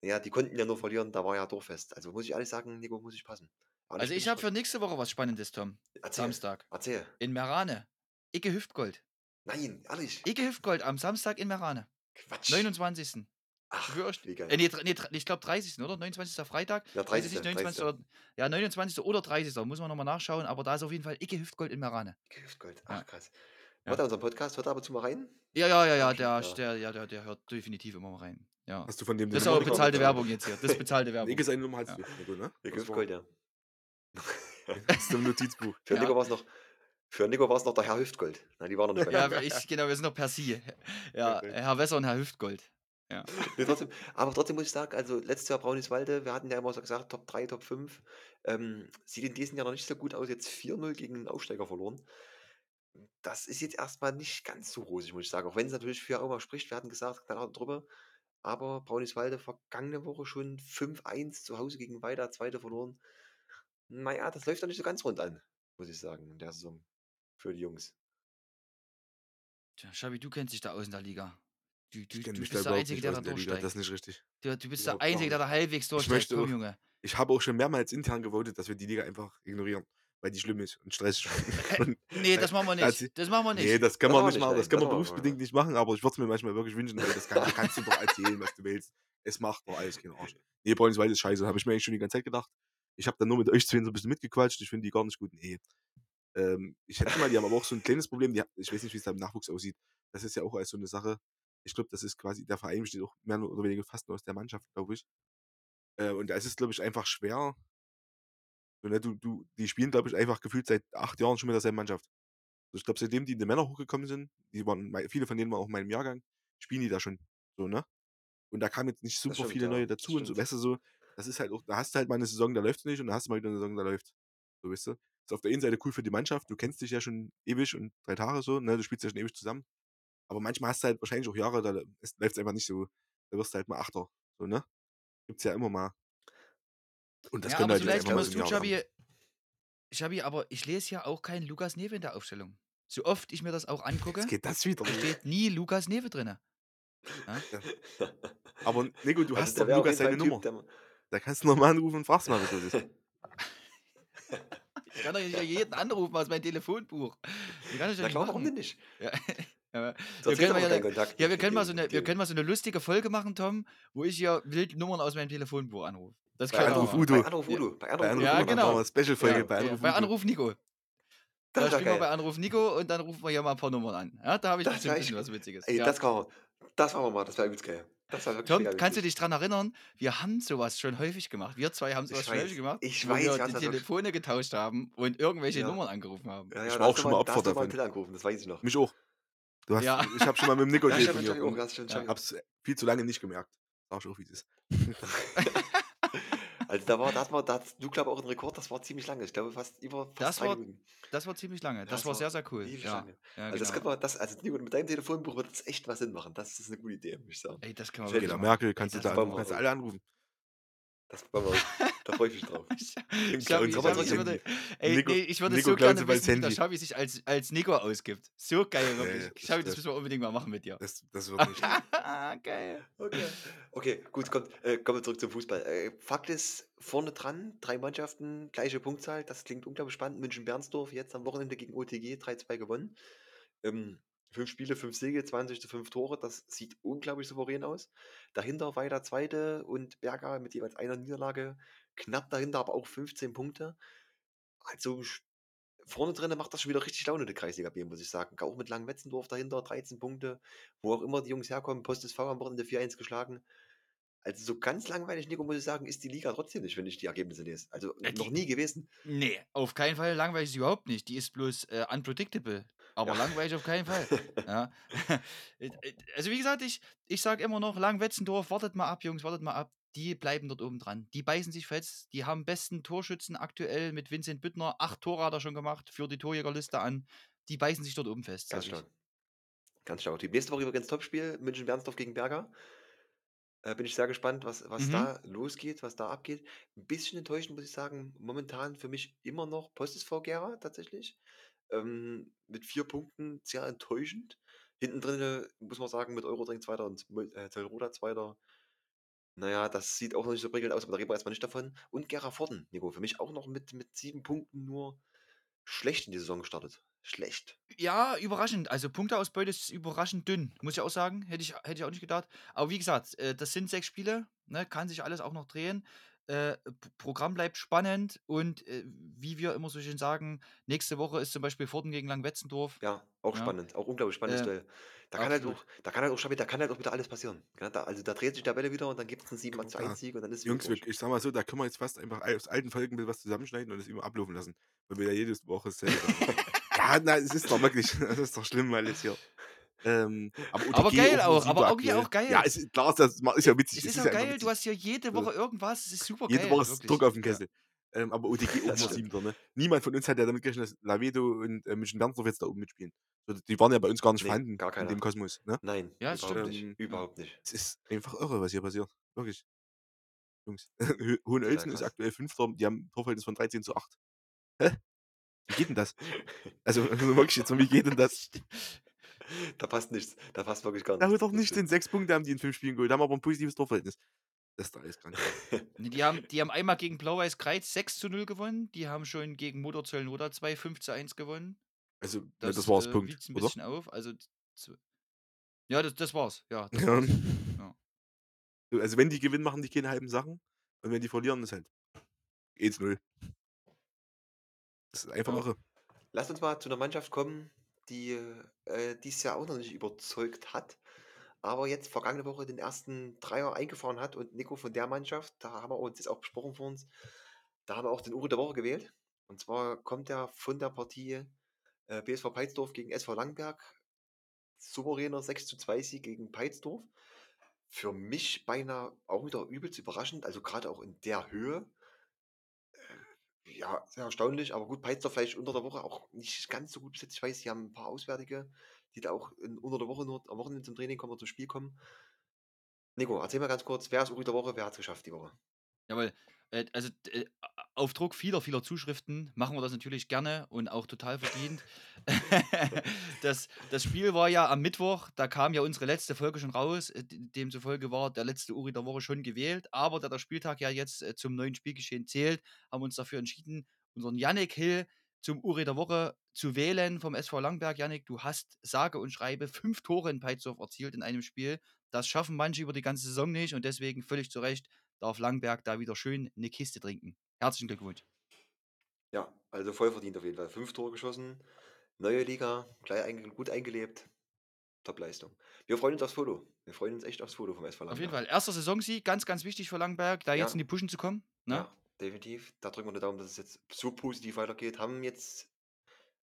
ja, die konnten ja nur verlieren, da war ja Dorffest. Also muss ich ehrlich sagen, Nico, muss ich passen. Aber Also ich habe für nächste Woche was Spannendes, Tom. Erzähl, Samstag. erzähl. In Merane. Icke Hüftgold. Nein, ehrlich. Icke Hüftgold am Samstag in Merane. Quatsch. 29. Ach, wie geil. Äh, nee, nee, ich glaube 30. oder? 29. Freitag. Ja, Weiß 30. ich nicht, 29. 30. Oder, ja, 29. oder 30. Muss man nochmal nachschauen. Aber da ist auf jeden Fall Icke Hüftgold in Merane. Hüftgold. Ja. Ach, krass. Ja. Hört er unseren Podcast? Hört er ab und zu mal rein? Ja, ja, ja, ja, der, ja. Der, ja der, der hört definitiv immer mal rein. Ja. Hast du von dem Das ist aber bekommen, bezahlte ja. Werbung jetzt hier. Das ist bezahlte Werbung. Nick ist eine Nummer ne? Ihr Das Hüftgold, ja. Das ist im Notizbuch. Für Ja. Nico war es noch, für Nico war es noch der Herr Hüftgold. Na, die waren noch nicht bei Ja, ich, genau, wir sind noch per Sie. Ja, Perfekt. Herr Wesser und Herr Hüftgold. Nee, trotzdem, aber trotzdem muss ich sagen, also letztes Jahr Brauniswalde, wir hatten ja immer so gesagt, Top 3, Top 5. Ähm, sieht in diesem Jahr noch nicht so gut aus, jetzt 4-0 gegen einen Aufsteiger verloren. Das ist jetzt erstmal nicht ganz so rosig, muss ich sagen. Auch wenn es natürlich für Auma spricht, wir hatten gesagt, knallharte Truppe. Aber Brauniswalde vergangene Woche schon 5-1 zu Hause gegen Weida, zweite verloren. Naja, das läuft doch nicht so ganz rund an, muss ich sagen, in der Saison. Für die Jungs. Tja, Schabi, du kennst dich da aus in der Liga. Du, du, Ich du mich bist da der überhaupt Einzige, nicht der aus da in der Liga, durchsteigt. das ist nicht richtig. Du, du bist der Einzige, der da halbwegs durchsteigt. möchte Komm, auch- Junge. Ich habe auch schon mehrmals intern gewotet, dass wir die Liga einfach ignorieren, weil die schlimm ist und stressig. Und- Nee, das machen wir nicht. Das machen wir nicht. Nee, das kann Das man nicht machen. Das kann das man berufsbedingt nicht machen, aber ich würde es mir manchmal wirklich wünschen, weil das kann, kannst du doch erzählen, was du willst. Es macht doch alles keinen Arsch. Nee, Braunschweig ist scheiße, habe ich mir eigentlich schon die ganze Zeit gedacht. Ich habe dann nur mit euch zwei so ein bisschen mitgequatscht, ich finde die gar nicht gut. Nee, Ähm, ich schätze mal, die haben aber auch so 'n kleines Problem, die ich weiß nicht, wie's da im Nachwuchs aussieht. Das ist ja auch alles so 'ne Sache. Ich glaube, das ist quasi der Verein besteht auch mehr oder weniger fast nur aus der Mannschaft, glaube ich. Äh, und da ist es, glaube ich, einfach schwer so, ne, du du die spielen, glaube ich, einfach gefühlt seit 8 Jahren schon mit derselben Mannschaft. So, ich glaube, seitdem die in die Männer hochgekommen sind, die waren viele von denen waren auch in meinem Jahrgang, spielen die da schon so, ne? Und da kamen jetzt nicht super stimmt, viele ja, neue dazu und so, weißt du, so das ist halt auch da hast du halt mal 'ne Saison, da läuft's nicht und dann hast du mal wieder 'ne Saison, da läuft's. So, weißt du? Ist auf der einen Seite cool für die Mannschaft, du kennst dich ja schon ewig und 3 Tage so, ne? Du spielst ja schon ewig zusammen. Aber manchmal hast du halt wahrscheinlich auch Jahre, da lä es einfach nicht so. Da wirst du halt mal Achter, so, ne? Gibt's ja immer mal. Und das Ja, können aber halt jetzt man's dem tut, Jahr haben. Schabi Schabi, aber ich lese ja auch keinen Lukas Newe in der Aufstellung. So oft ich mir das auch Jetzt angucke, geht das wieder steht nie Lukas Newe drinne. Ja? Ja. Aber Nico, du Also, hast doch Lukas seine Typ, Nummer. ma Da kannst du noch mal anrufen und fragst mal, was los ist. Ich kann doch nicht jeden anrufen aus meinem Telefonbuch. Die kann ich doch Na nicht klar, warum denn nicht? Ja, Du wir können ja Kontakt ja, wir können mal so 'ne mit wir können mal so 'ne lustige Folge machen, Tom, wo ich hier wild Nummern aus meinem Telefonbuch anrufe. Das Bei Anruf machen. Anruf bei Udo. Anruf Ja. Udo. Bei Bei Anruf Udo. Ja, Udo, genau. Special-Folge Ja. bei Ja, Anruf bei Udo. Anruf Nico. Das Da spielen wir bei. Anruf Nico und dann rufen wir hier mal 'n paar Nummern an. Ja, da habe ich Das bestimmt wäre 'n bisschen was Witziges. ey, Ja. das kann man das machen wir mal, das wäre übelst geil. Das wirklich Tom, mega kannst du dich dran erinnern? Wir haben so was schon häufig gemacht. Wir 2 haben so was Ich schon häufig weiß, gemacht, ich wo weiß, wir die Telefone getauscht haben und irgendwelche Ja. Nummern angerufen haben. Ja, Ich ja, war da auch schon mal mal Opfer mal davon. Till angerufen, das weiß ich noch. Mich auch. Du hast Ja. ich habe schon mal mit dem Nico telefoniert Ja. stimmt. hab's viel zu lange nicht gemerkt. Ich auch, wie es ist. Also, da war da hat man da du, glaube ich, auch 'n Rekord, das war ziemlich lange. Ich glaube, fast über fast Das 3 war Minuten. das war ziemlich lange. Das das war war sehr, sehr cool. Ja, ja, Also, das genau. können wir das also, Nico, mit deinem Telefonbuch würde das echt mal Sinn machen. Das ist 'ne gute Idee, muss ich sagen. Ey, das Gefällt wirklich Angela. Merkel Ey, kannst du das da Das kannst alle anrufen. Das bauen wir. Da freue ich mich drauf. Ich Dem ich würde ey, Nico ne, ich würde Nico so gerne wissen, wie der. Schabi sich als als Nico ausgibt. So geil, Ja, ja, wirklich. das Schabi, das das müssen wir unbedingt mal machen mit dir. das das wird nicht. Geil. Okay. Okay, gut, kommt äh, kommen wir zurück zum Fußball. Äh, Fakt ist, vorne dran, 3 Mannschaften, gleiche Punktzahl. Das klingt unglaublich spannend. München-Bernsdorf jetzt am Wochenende gegen OTG 3:2 gewonnen. Ähm, 5 Spiele, 5 Siege, 20 zu 5 Tore. Das sieht unglaublich souverän aus. Dahinter weiter Zweite und Berger mit jeweils einer Niederlage. Knapp dahinter, aber auch 15 Punkte. Also vorne drinne macht das schon wieder richtig Laune, der Kreisliga B, muss ich sagen. Auch mit Langwetzendorf dahinter, 13 Punkte. Wo auch immer die Jungs herkommen, Post SV am Wochenende 4:1 geschlagen. Also, so ganz langweilig, Nico, muss ich sagen, ist die Liga trotzdem nicht, wenn ich die Ergebnisse lese. Also, Ja, noch die nie gewesen. ne, auf keinen Fall langweilig ist sie überhaupt nicht. Die ist bloß, äh, unpredictable, aber Ja. langweilig auf keinen Fall. Ja. Äh, äh, also, wie gesagt, ich ich sage immer noch, Langwetzendorf, wartet mal ab, Jungs, wartet mal ab. Die bleiben dort oben dran. Die beißen sich fest. Die haben besten Torschützen aktuell mit Vincent Büttner. 8 Tore hat er schon gemacht, führt die Torjägerliste an. Die beißen sich dort oben fest, Ganz ich. stark. Ganz stark. Die nächste Woche übrigens Topspiel, München-Bernsdorf gegen Berger. Äh, bin ich sehr gespannt, was was Mhm. da losgeht, was da abgeht. 'N bisschen enttäuschend, muss ich sagen, momentan für mich immer noch Post SV Gera tatsächlich. Ähm, mit 4 Punkten sehr enttäuschend. Hinten drinne muss man sagen, mit Eurodrink Zweiter und äh, Telroda Zweiter. Na ja, das sieht auch noch nicht so prickelnd aus, aber da reden wir erst mal nicht davon. Und Gera Vorden, Nico, für mich auch noch mit mit 7 Punkten nur schlecht in die Saison gestartet. Schlecht. Ja, überraschend. Also, Punkteausbeute ist überraschend dünn, muss ich auch sagen. Hätte ich hätte ich auch nicht gedacht. Aber wie gesagt, äh, das sind 6 Spiele, ne? Kann sich alles auch noch drehen. Äh, Programm bleibt spannend und, äh, wie wir immer so schön sagen, nächste Woche ist zum Beispiel Vorden gegen Langwetzendorf. Ja, auch Ja. spannend, auch unglaublich spannendes Äh, Duell. Da kann halt auch da kann halt auch Schabi da kann halt auch wieder alles passieren, gell? Da also, da dreht sich der Welle wieder und dann gibt's 'n 7 zu 1 Ja. Sieg und dann ist es wieder Jungs, wir durch. ich sage mal so, da können wir jetzt fast einfach aus alten Folgen was zusammenschneiden und es immer ablaufen lassen, weil wir ja jede Woche sagen. Ja, nein, es ist doch wirklich das ist doch schlimm alles hier. Ähm, aber Aber geil auch aber irgendwie auch geil. Ja, es ist klar, ist das ist ja witzig. Es Es ist ist auch ja geil, du witzig. hast hier jede. Woche irgendwas. Es ist super Jede geil, Woche ist wirklich. Druck auf dem Ja. Kessel. Ähm, aber OTG nur stimmt. 7. ne? Niemand von uns hat ja damit gerechnet, dass Lavedo und, äh, München-Bernsdorf jetzt da oben mitspielen. So, die waren ja bei uns gar nicht Ne, vorhanden gar in keiner. dem Kosmos, ne? Nein, Ja, das überhaupt stimmt. nicht, Ähm, überhaupt nicht. es ist einfach irre, was hier passiert. Wirklich. Jungs. Hohenölzen ist krass. aktuell 5. Die haben 'n Torverhältnis von 13:8. Hä? Wie geht denn das? Also, wirklich jetzt wie geht denn das? Da passt nichts. Da passt wirklich gar Da nichts. haut doch Das nicht hin. stimmt. 6 Punkte haben die in 5 Spielen geholt, haben aber 'n positives Torverhältnis. Das ist doch alles krank. Ne, die haben die haben einmal gegen Blau-Weiß Kreiz 6:0 gewonnen. Die haben schon gegen Motor Zöllnroda 2 5:1 gewonnen. Also, ne, Das, das war's, äh, Punkt, wiegt's 'n oder? bisschen auf. Also, ja, das das war's. Ja, das Ja. war's. Ja. So, also, wenn die gewinnen, machen die keine halben Sachen und wenn die verlieren, ist halt 1:0. Das ist einfach Ja. irre. Lasst uns mal zu 'ner Mannschaft kommen, die, äh, dieses Jahr auch noch nicht überzeugt hat, aber jetzt vergangene Woche den ersten Dreier eingefahren hat und Nico von der Mannschaft, da haben wir uns jetzt auch besprochen vor uns, da haben wir auch den Uri der Woche gewählt. Und zwar kommt er von der Partie, äh, BSV Peitsdorf gegen SV Langenberg. Souveräner 6:2 Sieg gegen Peitsdorf. Für mich beinahe auch wieder übelst überraschend, also grade auch in der Höhe. Ja, sehr erstaunlich, aber gut, Peitsdorf vielleicht unter der Woche auch nicht ganz so gut besetzt. Ich weiß, die haben 'n paar Auswärtige, die da auch in unter der Woche nur am Wochenende zum Training kommen oder zum Spiel kommen. Nico, erzähl mal ganz kurz, wer ist Uri der Woche? Wer hat's geschafft die Woche? Jawohl. Äh, also, äh, auf Druck vieler, vieler Zuschriften machen wir das natürlich gerne und auch total verdient. Das das Spiel war ja am Mittwoch, da kam ja unsere letzte Folge schon raus. Äh, demzufolge war der letzte Uri der Woche schon gewählt, aber da der Spieltag ja jetzt, äh, zum neuen Spielgeschehen zählt, haben wir uns dafür entschieden, unseren Yannick Hill zum Uri der Woche zu wählen vom SV Langenberg. Yannick, du hast sage und schreibe 5 Tore in Peitsdorf erzielt in einem Spiel. Das schaffen manche über die ganze Saison nicht und deswegen völlig zu Recht darf Langenberg da wieder schön 'ne Kiste trinken. Herzlichen Glückwunsch. Ja, also voll verdient auf jeden Fall. 5 Tore geschossen, neue Liga, gleich einge gut eingelebt. Top-Leistung. Wir freuen uns aufs Foto. Wir freuen uns echt aufs Foto vom SV Auf jeden. Fall. 1. Saisonsieg, ganz, ganz wichtig für Langenberg, da jetzt Ja. in die Pushen zu kommen, ne? Ja, definitiv. Da drücken wir die Daumen, dass es jetzt so positiv weitergeht. Haben jetzt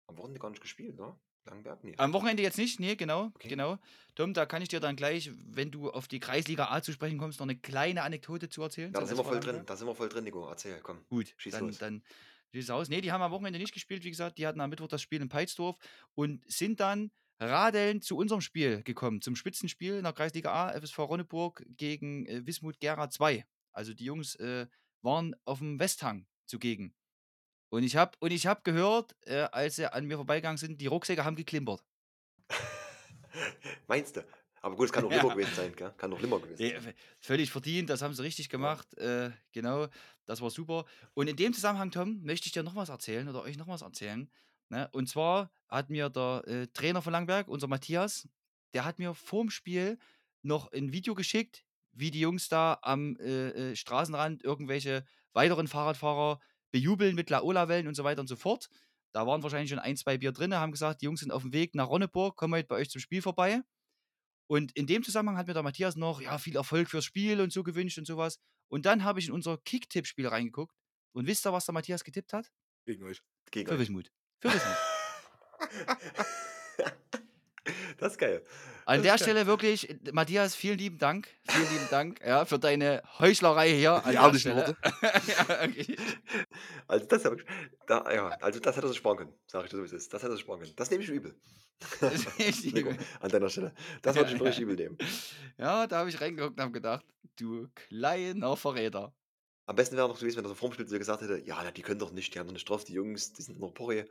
am Wochenende gar nicht gespielt, ne? Langenberg? Ne. Am Wochenende jetzt nicht, ne, genau, Okay. genau. Tom, da kann ich dir dann gleich, wenn du auf die Kreisliga A zu sprechen kommst, noch 'ne kleine Anekdote zu erzählen Ja, da sind wir voll drin. Da sind wir voll drin, Nico. Erzähl, komm. Gut, Schieß dann los. dann schieß aus. Ne, die haben am Wochenende nicht gespielt, wie gesagt, die hatten am Mittwoch das Spiel in Peitsdorf und sind dann radelnd zu unserem Spiel gekommen, zum Spitzenspiel in der Kreisliga A, FSV Ronneburg gegen, äh, Wismut Gera 2. Also, die Jungs, äh, waren auf'm Westhang zugegen. Und ich habe und ich habe gehört, äh, als sie an mir vorbeigegangen sind, die Rucksäcke haben geklimpert. Meinst du? Aber gut, es kann auch Ja. Limmer gewesen sein, gell? Kann auch Limmer gewesen sein. völlig verdient, das haben sie richtig Ja. gemacht. Äh, genau, das war super. Und in dem Zusammenhang, Tom, möchte ich dir noch was erzählen oder euch noch was erzählen, ne? Und zwar hat mir der, äh, Trainer von Langenberg, unser Matthias, der hat mir vorm Spiel noch 'n Video geschickt, wie die Jungs da am, äh, äh, Straßenrand irgendwelche weiteren Fahrradfahrer bejubeln mit Laola-Wellen und so weiter und so fort. Da waren wahrscheinlich schon 1, 2 Bier drinne, haben gesagt, die Jungs sind auf'm Weg nach Ronneburg, kommen heute bei euch zum Spiel vorbei. Und in dem Zusammenhang hat mir der Matthias noch, ja, viel Erfolg fürs Spiel und so gewünscht und so was. Und dann habe ich in unser Kicktipp-Spiel reingeguckt und wisst ihr, was der Matthias getippt hat? Gegen euch. Gegen Für. Wismut. Für Wismut. Das ist geil. An Das der. Stelle wirklich, Matthias, vielen lieben Dank. Vielen lieben Dank, ja, für deine Heuchlerei hier an Die der ehrlichen Stelle. Worte. Also, Ja, das ist ja wirklich da ja, also, das hätte er sich sparen können, sage ich dir so, wie es ist. Das hätte er sich sparen können. Das nehme ich übel. Das Nico, übel. an deiner Stelle. Das würde ich richtig übel nehmen. Ja, da habe ich reingeguckt und habe gedacht: „Du kleiner Verräter.“ Am besten wäre noch gewesen, wenn er so vorm Spiel gesagt hätte: „Ja, die können doch nicht, die haben doch nicht drauf, die Jungs, die sind nur Porree.“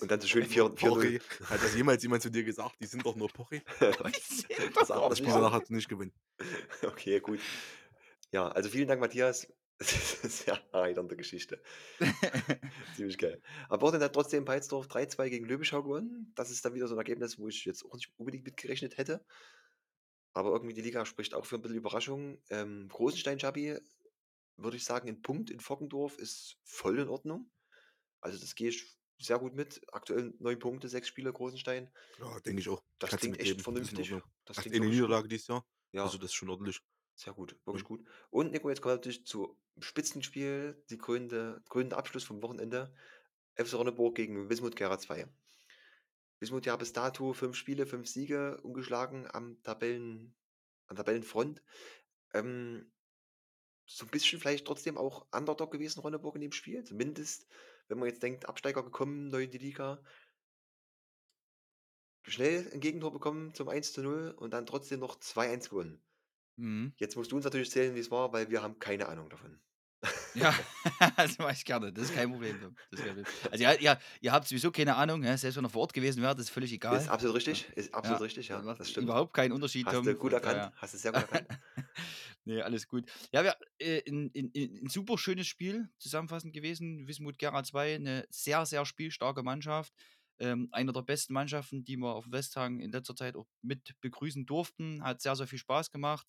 Und dann so schön 4 Porree. 4:0. Hat das jemals jemand zu dir gesagt, die sind doch nur sind Das Das Spiel danach hat nicht gewinnen. Okay, gut. Ja, also, vielen Dank, Matthias. Sehr erheiternde Geschichte. Ziemlich geil. Am Wochenende hat trotzdem Peitsdorf 3:2 gegen Löbischau gewonnen. Das ist dann wieder so 'n Ergebnis, wo ich jetzt auch nicht unbedingt mit gerechnet hätte. Aber irgendwie die Liga spricht auch für 'n bisschen Überraschung. Ähm, Großenstein Chubby, würde ich sagen, 'n Punkt in Voggendorf ist voll in Ordnung. Also, das gehe ich sehr gut mit. Aktuell 9 Punkte, 6 Spiele Großenstein. Ja, denke ich auch. Das Kannst klingt echt vernünftig. Das klingt eine. Niederlage dieses Jahr. Ja. Also, das ist schon ordentlich. Sehr gut, wirklich Mhm. gut. Und Nico, jetzt kommen wir natürlich zu Spitzenspiel, die krönende krönende Abschluss vom Wochenende. FC Ronneburg gegen Wismut Gera 2. Wismut ja bis dato 5 Spiele, 5 Siege, ungeschlagen am Tabellen an Tabellenfront. Ähm, so 'n bisschen vielleicht trotzdem auch Underdog gewesen, Ronneburg in dem Spiel. Zumindest, wenn man jetzt denkt, Absteiger gekommen, neu in die Liga. Schnell 'n Gegentor bekommen zum 1:0 und dann trotzdem noch 2:1 gewonnen. Mhm. Jetzt musst du uns natürlich erzählen, wie's war, weil wir haben keine Ahnung davon. Ja, das mache ich gerne. Das ist kein Problem. Das ist kein Problem. Also, ja, ihr ihr habt sowieso keine Ahnung, ne? Selbst wenn ihr vor Ort gewesen wärt, ist völlig egal. Ist absolut Ja. richtig, ist absolut Ja, richtig, ja, das das stimmt. überhaupt keinen Unterschied, Hast Tom, du gut erkannt, daher hast du sehr gut erkannt. Ne, alles gut. Ja, wir äh, 'n 'n 'n 'n super schönes Spiel zusammenfassend gewesen. Wismut Gera 2, 'ne sehr, sehr spielstarke Mannschaft. Ähm, eine der besten Mannschaften, die wir auf'm Westhang in letzter Zeit auch mit begrüßen durften. Hat sehr, sehr viel Spaß gemacht.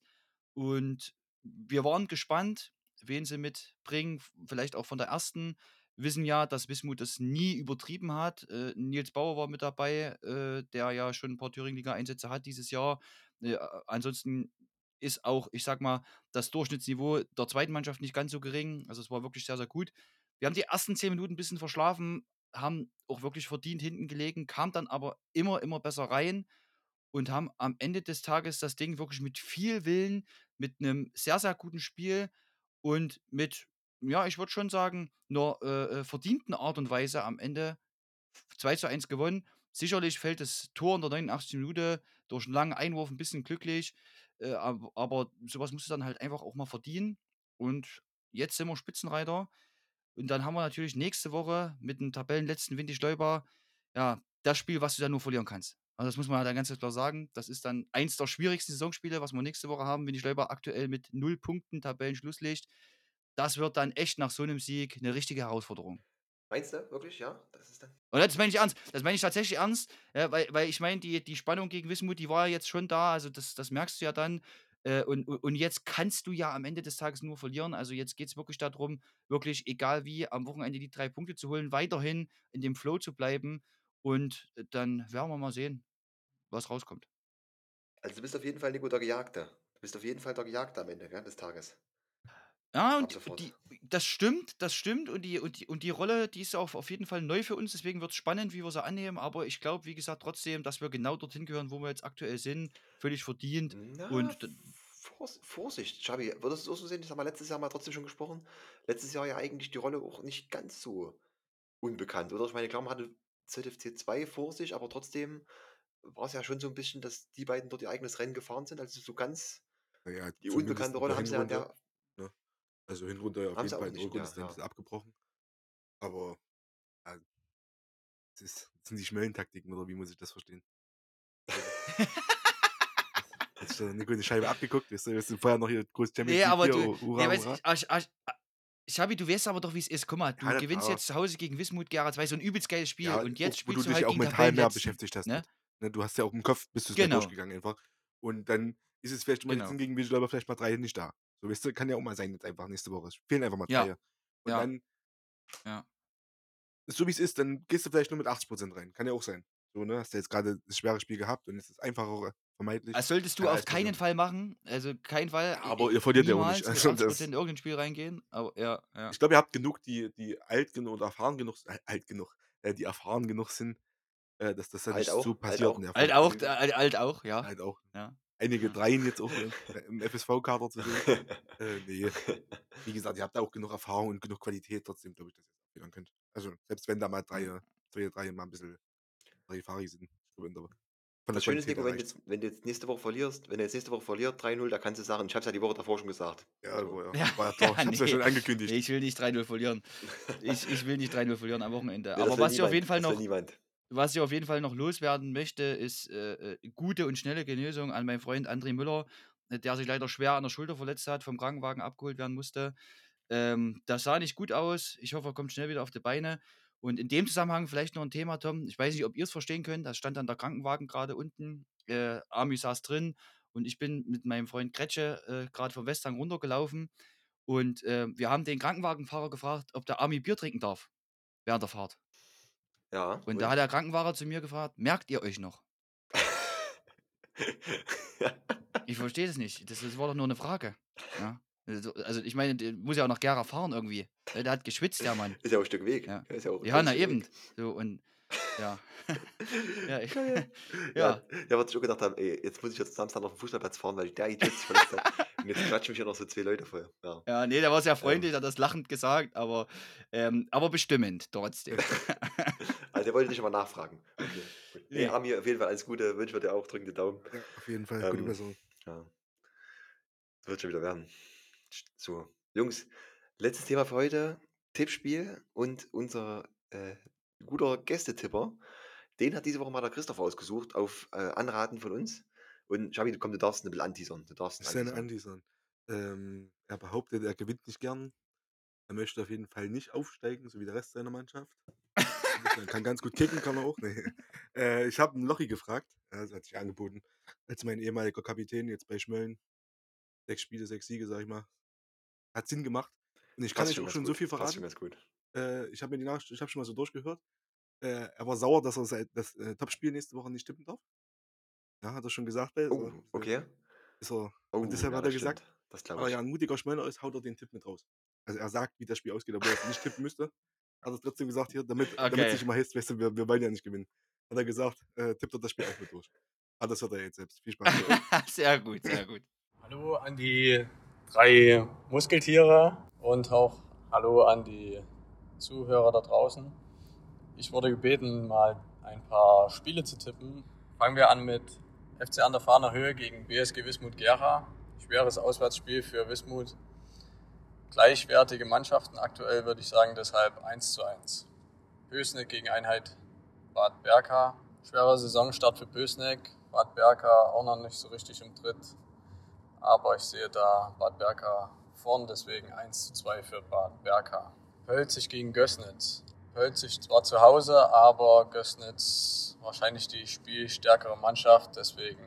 Und wir waren gespannt, wen sie mitbringen, vielleicht auch von der 1. wissen ja, dass Wismut das nie übertrieben hat. Äh, Nils Bauer war mit dabei, äh, der ja schon ein paar Thüringen-Liga-Einsätze hat dieses Jahr. Äh, ansonsten ist auch, ich sag mal, das Durchschnittsniveau der zweiten Mannschaft nicht ganz so gering. Also es war wirklich sehr, sehr gut. Wir haben die ersten zehn Minuten ein bisschen verschlafen, haben auch wirklich verdient hinten gelegen, kam dann aber immer, immer besser rein und haben am Ende des Tages das Ding wirklich mit viel Willen, mit einem sehr, sehr guten Spiel und mit, ja, ich würde schon sagen, einer äh, äh, verdienten Art und Weise am Ende 2 zu 1 gewonnen. Sicherlich fällt das Tor in der 89. Minute durch einen langen Einwurf ein bisschen glücklich, äh, ab aber sowas musst du dann halt einfach auch mal verdienen. Und jetzt sind wir Spitzenreiter. Und dann haben wir natürlich nächste Woche mit dem Tabellenletzten Windy Stolper, ja, das Spiel, was du dann nur verlieren kannst. Also das muss man halt dann ganz klar sagen. Das ist dann eins der schwierigsten Saisonspiele, was wir nächste Woche haben, wenn die Stolper aktuell mit null Punkten Tabellenschluss legt. Das wird dann echt nach so einem Sieg eine richtige Herausforderung. Meinst du wirklich? Ja, das ist dann. Und das meine ich ernst. Das meine ich tatsächlich ernst, ja, weil, weil ich meine, die, die Spannung gegen Wismut, die war ja jetzt schon da. Also das, das merkst du ja dann. Äh, und und jetzt kannst du ja am Ende des Tages nur verlieren. Also jetzt geht es wirklich darum, wirklich, egal wie, am Wochenende die drei Punkte zu holen, weiterhin in dem Flow zu bleiben. Und äh, dann werden wir mal sehen, was rauskommt. Also du bist auf jeden Fall Nico der Gejagte. Du bist auf jeden Fall der Gejagte am Ende gell, des Tages. Ja, und die, das stimmt, das stimmt. Und die, und die, und die Rolle, die ist auch auf jeden Fall neu für uns. Deswegen wird es spannend, wie wir sie annehmen. Aber ich glaube, wie gesagt, trotzdem, dass wir genau dorthin gehören, wo wir jetzt aktuell sind. Völlig verdient. Na, Und Vors Vorsicht, Xabi. Würdest du es so sehen? Das haben wir letztes Jahr mal trotzdem schon gesprochen. Letztes Jahr ja eigentlich die Rolle auch nicht ganz so unbekannt, oder? Ich meine, klar, man hatte ZFC 2 vor sich, aber trotzdem war es ja schon so ein bisschen, dass die beiden dort ihr eigenes Rennen gefahren sind. Also so ganz Naja, die unbekannte Rolle haben sie ja Hinrunde, der. ne? Also Hinrunde auf Haben sie jeden Fall, in ja, ist dann ein ja. bisschen abgebrochen. Aber ja, ist, das sind die Schmellentaktiken, oder wie muss ich das verstehen? Also, Hast du schon eine Scheibe abgeguckt? Weißt du, weißt du vorher noch hier groß Champions Nee, aber du, oh, nee, hurra, weißt, hurra. ich, Schabi, du weißt aber doch, wie es ist. Guck mal, du Ja, gewinnst jetzt zu Hause gegen Wismut Gera 2, so ein übelst geiles Spiel. Ja, und jetzt auch, wo du spielst du dich halt auch mental mehr beschäftigt hast Ne? mit. Ne, du hast ja auch im Kopf, bist du Genau, durchgegangen einfach. Und dann ist es vielleicht mal jetzt genau. gegen Wiesel, aber vielleicht mal drei nicht da. So, weißt du, kann ja auch mal sein jetzt einfach nächste Woche. Es fehlen einfach mal Ja, drei. Und ja, dann, ja. so wie es ist, dann gehst du vielleicht nur mit 80% rein. Kann ja auch sein. So, ne? Hast du jetzt gerade das schwere Spiel gehabt und es ist einfacher vermeintlich. Das solltest du auf keinen. Fall machen. Also kein Fall. Aber ihr verliert ja auch Niemals nicht. Also 80% das, in irgendein Spiel reingehen. Aber ja, ja. ich glaube, ihr habt genug, die, die alt genug oder erfahren genug, äh, alt genug, äh, die erfahren genug sind, äh, dass das dann Alt nicht so auch, alt passiert auch. Alt auch, äh, alt, alt auch, ja. Halt auch. Ja, Einige Dreien jetzt auch im FSV-Kader zu sehen. Äh, nee. Wie gesagt, ihr habt da auch genug Erfahrung und genug Qualität trotzdem, glaube ich, dass ihr das abfedern könnt. Also, selbst wenn da mal drei, zwei, drei mal ein bisschen Larifari sind. Von Das Schöne ist, Nico, wenn du, jetzt, wenn du jetzt nächste Woche verlierst, wenn du jetzt nächste Woche verlierst, 3-0, da kannst du sagen, ich habe es ja die Woche davor schon gesagt. Ja, ja, Ja, war ja hab's ja nee. schon angekündigt. Nee, ich will nicht 3-0 verlieren. Ich, ich will nicht 3-0 verlieren am Wochenende. Nee, das Aber was ich auf jeden. Fall noch, was ich auf jeden Fall noch loswerden möchte, ist äh, äh, gute und schnelle Genesung an meinen Freund André Müller, äh, der sich leider schwer an der Schulter verletzt hat, vom Krankenwagen abgeholt werden musste. Ähm, das sah nicht gut aus. Ich hoffe, er kommt schnell wieder auf die Beine. Und in dem Zusammenhang vielleicht noch ein Thema, Tom. Ich weiß nicht, ob ihr es verstehen könnt. Da stand dann der Krankenwagen gerade unten. Äh, Army saß drin und ich bin mit meinem Freund Kretsche äh, gerade vom Westhang runtergelaufen. Und äh, wir haben den Krankenwagenfahrer gefragt, ob der Army Bier trinken darf während der Fahrt. Ja, Und da und? hat der Krankenfahrer zu mir gefragt, merkt ihr euch noch? Ich verstehe das nicht. Das, das war doch nur eine Frage. Ja? Also, ich meine, der muss ja auch nach Gera fahren irgendwie. Der hat geschwitzt, der Mann. ist ja auch ein Stück Weg. Ja, Ist ja ja na eben. Weg. So, und ja. ja, ich, ja. Ja, ja, was ich auch gedacht habe, ey, jetzt muss ich jetzt Samstag auf den Fußballplatz fahren, weil der Idiot sich verletzt hat. Und jetzt klatschen mich hier noch so zwei Leute voll. Ja. Ja, nee, der war sehr Ähm, freundlich, hat das lachend gesagt, aber, ähm, aber bestimmend trotzdem. also der wollte nicht mal nachfragen. Okay. Nee, nee. Ami, auf jeden Fall alles Gute, wünschen wir dir auch, drücken die Daumen. Ja, auf jeden Fall. Gute Ähm, Besserung. ja, wird schon wieder werden. So, Jungs, letztes Thema für heute, Tippspiel und unser äh, guter Gästetipper, den hat diese Woche mal der Christoph ausgesucht, auf äh, Anraten von uns. Und du komm, du darfst ein bisschen anteasern. Du darfst ein eine anteasern. Ähm, er behauptet, er gewinnt nicht gern. Er möchte auf jeden Fall nicht aufsteigen, so wie der Rest seiner Mannschaft. Er kann ganz gut kicken, kann er auch. Nee. Äh, ich habe einen Lochi gefragt, das hat sich angeboten, als mein ehemaliger Kapitän jetzt bei Schmölln. Sechs Spiele, sechs Siege, sag ich mal. Hat Sinn gemacht. Und ich kann euch auch schon so gut. viel Passt schon verraten. ganz gut. Äh, ich habe mir die Nachricht ich habe schon mal so durchgehört. Äh, er war sauer, dass er sein das, äh, Topspiel nächste Woche nicht tippen darf. Ja, hat er schon gesagt, äh, Oh, so, okay. ist er Oh, und deshalb ja, hat er das gesagt, stimmt. Das er ich. ja 'n mutiger Schmöller ist, haut er den Tipp mit raus. Also, er sagt, wie das Spiel ausgeht, obwohl er's nicht tippen müsste. Hat er trotzdem gesagt: „Hier, damit Okay. nicht immer heißt, weißt du, wir wir wollen ja nicht gewinnen.“ Hat er gesagt, äh, tippt er das Spiel auch mit durch. Ah, das hört er jetzt selbst. Viel Spaß. Sehr gut, sehr gut. Hallo an die drei Muskeltiere und auch hallo an die Zuhörer da draußen. Ich wurde gebeten, mal ein paar Spiele zu tippen. Fangen wir an mit FC an der Fahner Höhe gegen BSG Wismut Gera. Schweres Auswärtsspiel für Wismut. Gleichwertige Mannschaften aktuell würde ich sagen, deshalb 1 zu 1. Bösneck gegen Einheit Bad Berka. Schwerer Saisonstart für Bösneck. Bad Berka auch noch nicht so richtig im Tritt. Aber ich sehe da Bad Berka vorn, deswegen 1 zu 2 für Bad Berka. Hölzig gegen Gößnitz. Hölzig zwar zu Hause, aber Gößnitz wahrscheinlich die spielstärkere Mannschaft, deswegen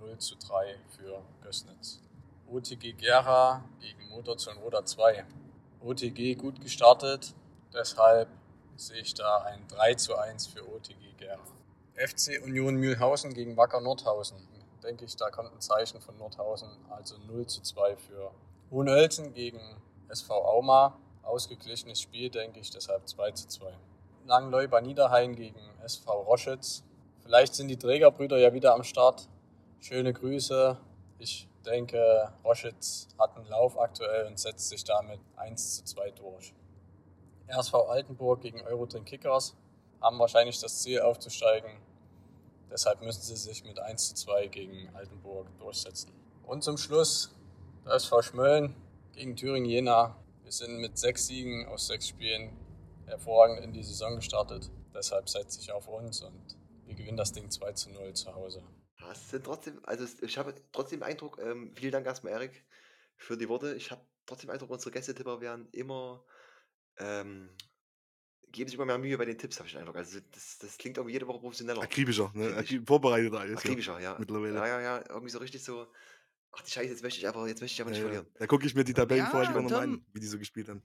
0 zu 3 für Gößnitz. OTG Gera gegen Motorzone Roda 2. OTG gut gestartet, deshalb sehe ich da ein 3 zu 1 für OTG Gera. FC Union Mühlhausen gegen Wacker Nordhausen. Denke ich, da kommt ein Zeichen von Nordhausen, also 0 zu 2 für Hohenölzen gegen SV Auma. Ausgeglichenes Spiel, denke ich, deshalb 2 zu 2. Langleu bei Niederhain gegen SV Roschitz. Vielleicht sind die Trägerbrüder ja wieder am Start. Schöne Grüße. Ich denke, Roschitz hat einen Lauf aktuell und setzt sich damit 1 zu 2 durch. RSV Altenburg gegen Eurotrain Kickers haben wahrscheinlich das Ziel aufzusteigen. Deshalb müssen sie sich mit 1 zu 2 gegen Altenburg durchsetzen. Und zum Schluss der SV Schmölln gegen Thüringen Jena. Wir sind mit sechs Siegen aus sechs Spielen hervorragend in die Saison gestartet. Deshalb setze ich auf uns und wir gewinnen das Ding 2 zu 0 zu Hause. Das sind trotzdem, also es- ich habe trotzdem den Eindruck, ähm, vielen Dank erstmal, Erik, für die Worte. Ich habe trotzdem den Eindruck, unsere Gästetipper werden immer, ähm, geben sich immer mehr Mühe bei den Tipps, habe ich den Eindruck. Also das, das klingt irgendwie jede Woche professioneller. Akribischer, ne? Akri vorbereiteter alles, ja, Akribischer, ja. mittlerweile. Ja, ja, ja, irgendwie so richtig so, ach die Scheiße, jetzt möchte ich aber, jetzt möchte ich aber nicht Ja, ja. verlieren. Da gucke ich mir die Tabellen Ja, vorher lieber nochmal an, wie die so gespielt haben.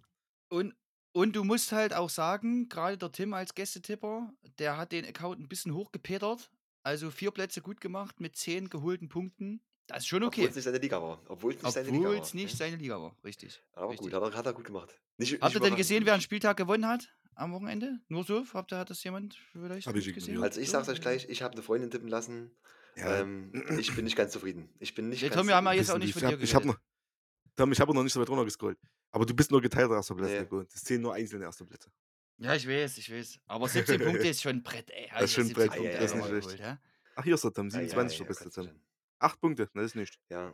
Und, und du musst halt auch sagen, gerade der Tim als Gästetipper, der hat den Account ein bisschen hochgepetert. Also vier Plätze gut gemacht mit zehn geholten Punkten. Das ist schon Obwohl okay. es nicht seine Liga war. Obwohl es nicht seine Liga Obwohl war. es nicht ne? seine Liga war. Richtig. Aber richtig. gut, hat er, hat er gut gemacht. Nicht, Habt nicht ihr denn gesehen, wer einen. Spieltag gewonnen hat am Wochenende? Nur so? Habt ihr, hat das jemand vielleicht Hab ich ignoriert. Also ich sag's euch gleich, ich habe eine Freundin tippen lassen. Ja, Ähm, ich bin nicht ganz zufrieden. Ich bin nicht Nee, ganz Tom, wir haben ja zufrieden. jetzt auch nicht von ich dir hab, ich habe geredet. noch, Tom, ich habe noch nicht so weit runter gescrollt. Aber du bist nur geteilter erster Platz, Nee. Das zählen nur einzelne erste Plätze. Ja, ich weiß, ich weiß. Aber 17 Punkte ist schon ein Brett, ey. Das ist schon ein 17 Brett, Punkte das ist nicht schlecht. ja? Ach, hier ist der Tom, Ei, 27. ei, ei, bist du, Tom. Acht Punkte, das ist nicht. Ja.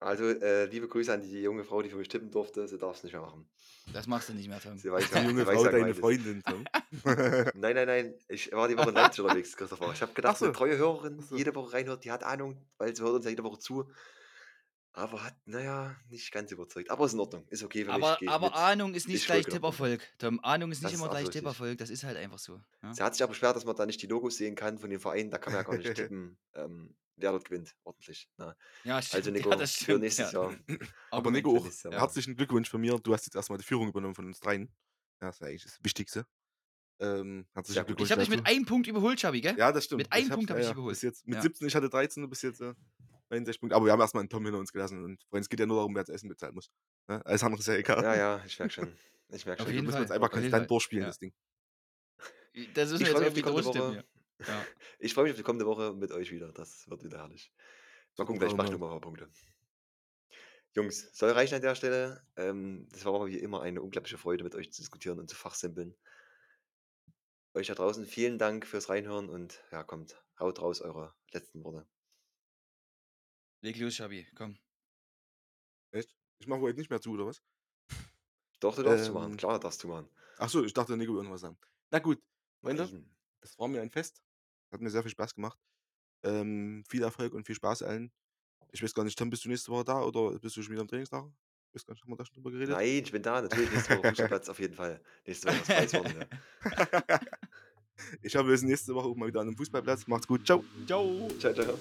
Also, äh, liebe Grüße an die junge Frau, die für mich tippen durfte. Sie darf es nicht mehr machen. Das machst du nicht mehr, Tom. Sie weiß, Die ja, junge Frau, deine. Freundin, Tom. Nein, nein, nein. Ich war die Woche in Leipzig unterwegs, Christopher. Ich habe gedacht, Ach so. eine treue Hörerin, so. jede Woche reinhört, die hat Ahnung, weil sie hört uns ja jede Woche zu. Aber hat, naja, nicht ganz überzeugt. Aber ist in Ordnung. Ist okay für mich. Aber, geh ich aber mit. Ahnung ist nicht Ich gleich Punkten. Tipperfolg. Tom, Ahnung ist nicht Das ist immer gleich. Tipperfolg. Das ist halt einfach so. Ja? Sie hat sich aber beschwert, dass man da nicht die Logos sehen kann von den Vereinen. Da kann man ja gar nicht tippen, ähm, wer dort gewinnt, ordentlich. Na. Ja, stimmt. Also, Nico, ja, das für stimmt. nächstes ja. Jahr. Aber Nico, auch Jahr. herzlichen Glückwunsch von mir. Du hast jetzt erstmal die Führung übernommen von uns dreien. Ja, das ist eigentlich das Wichtigste. Ähm, herzlichen. Glückwunsch Ich habe dich mit einem Punkt überholt, Schabi, gell? Ja, das stimmt. mit einem Punkt hab ich ja, dich überholt. Bis jetzt, mit Ja. 17, ich hatte 13, du bist jetzt äh, 69 Punkte. Aber wir haben erstmal einen Tom hinter uns gelassen. Und Freunde, es geht ja nur darum, wer das Essen bezahlen muss. Ne? Alles andere ist ja egal. Ja, ja, ich merke schon. Ich merke schon. Wir müssen jetzt einfach konstant durchspielen, Ja. das Ding. Das freu jetzt irgendwie durchstimmen. Ja. Ich freue mich auf die kommende Woche mit euch wieder. Das wird wieder herrlich. Mal gucken, vielleicht wir macht ihr mal. mal ein paar Punkte. Jungs, soll reichen an der Stelle. Ähm, das war aber wie immer eine unglaubliche Freude, mit euch zu diskutieren und zu fachsimpeln. Euch da draußen vielen Dank fürs Reinhören und ja, kommt, haut raus eure letzten Worte. Leg los, Schabi, komm. Echt? Ich mache heute nicht mehr zu, oder was? Doch, du darfst du machen. Ähm, Klar darfst du machen. Achso, ich dachte, Nico würde irgendwas sagen. Na gut, Freunde, das war mir ein Fest. Hat mir sehr viel Spaß gemacht. Ähm, viel Erfolg und viel Spaß allen. Ich weiß gar nicht, Tom, bist du nächste Woche da oder bist du schon wieder am Trainingslager? Ich weiß gar nicht, haben wir da schon drüber geredet? Nein, ich bin da. Natürlich nächste Woche Fußballplatz auf jeden Fall. Nächste Woche ist worden. Ja. ich hoffe, wir sind nächste Woche auch mal wieder an einem Fußballplatz. Macht's gut. Ciao. Ciao. Ciao, ciao.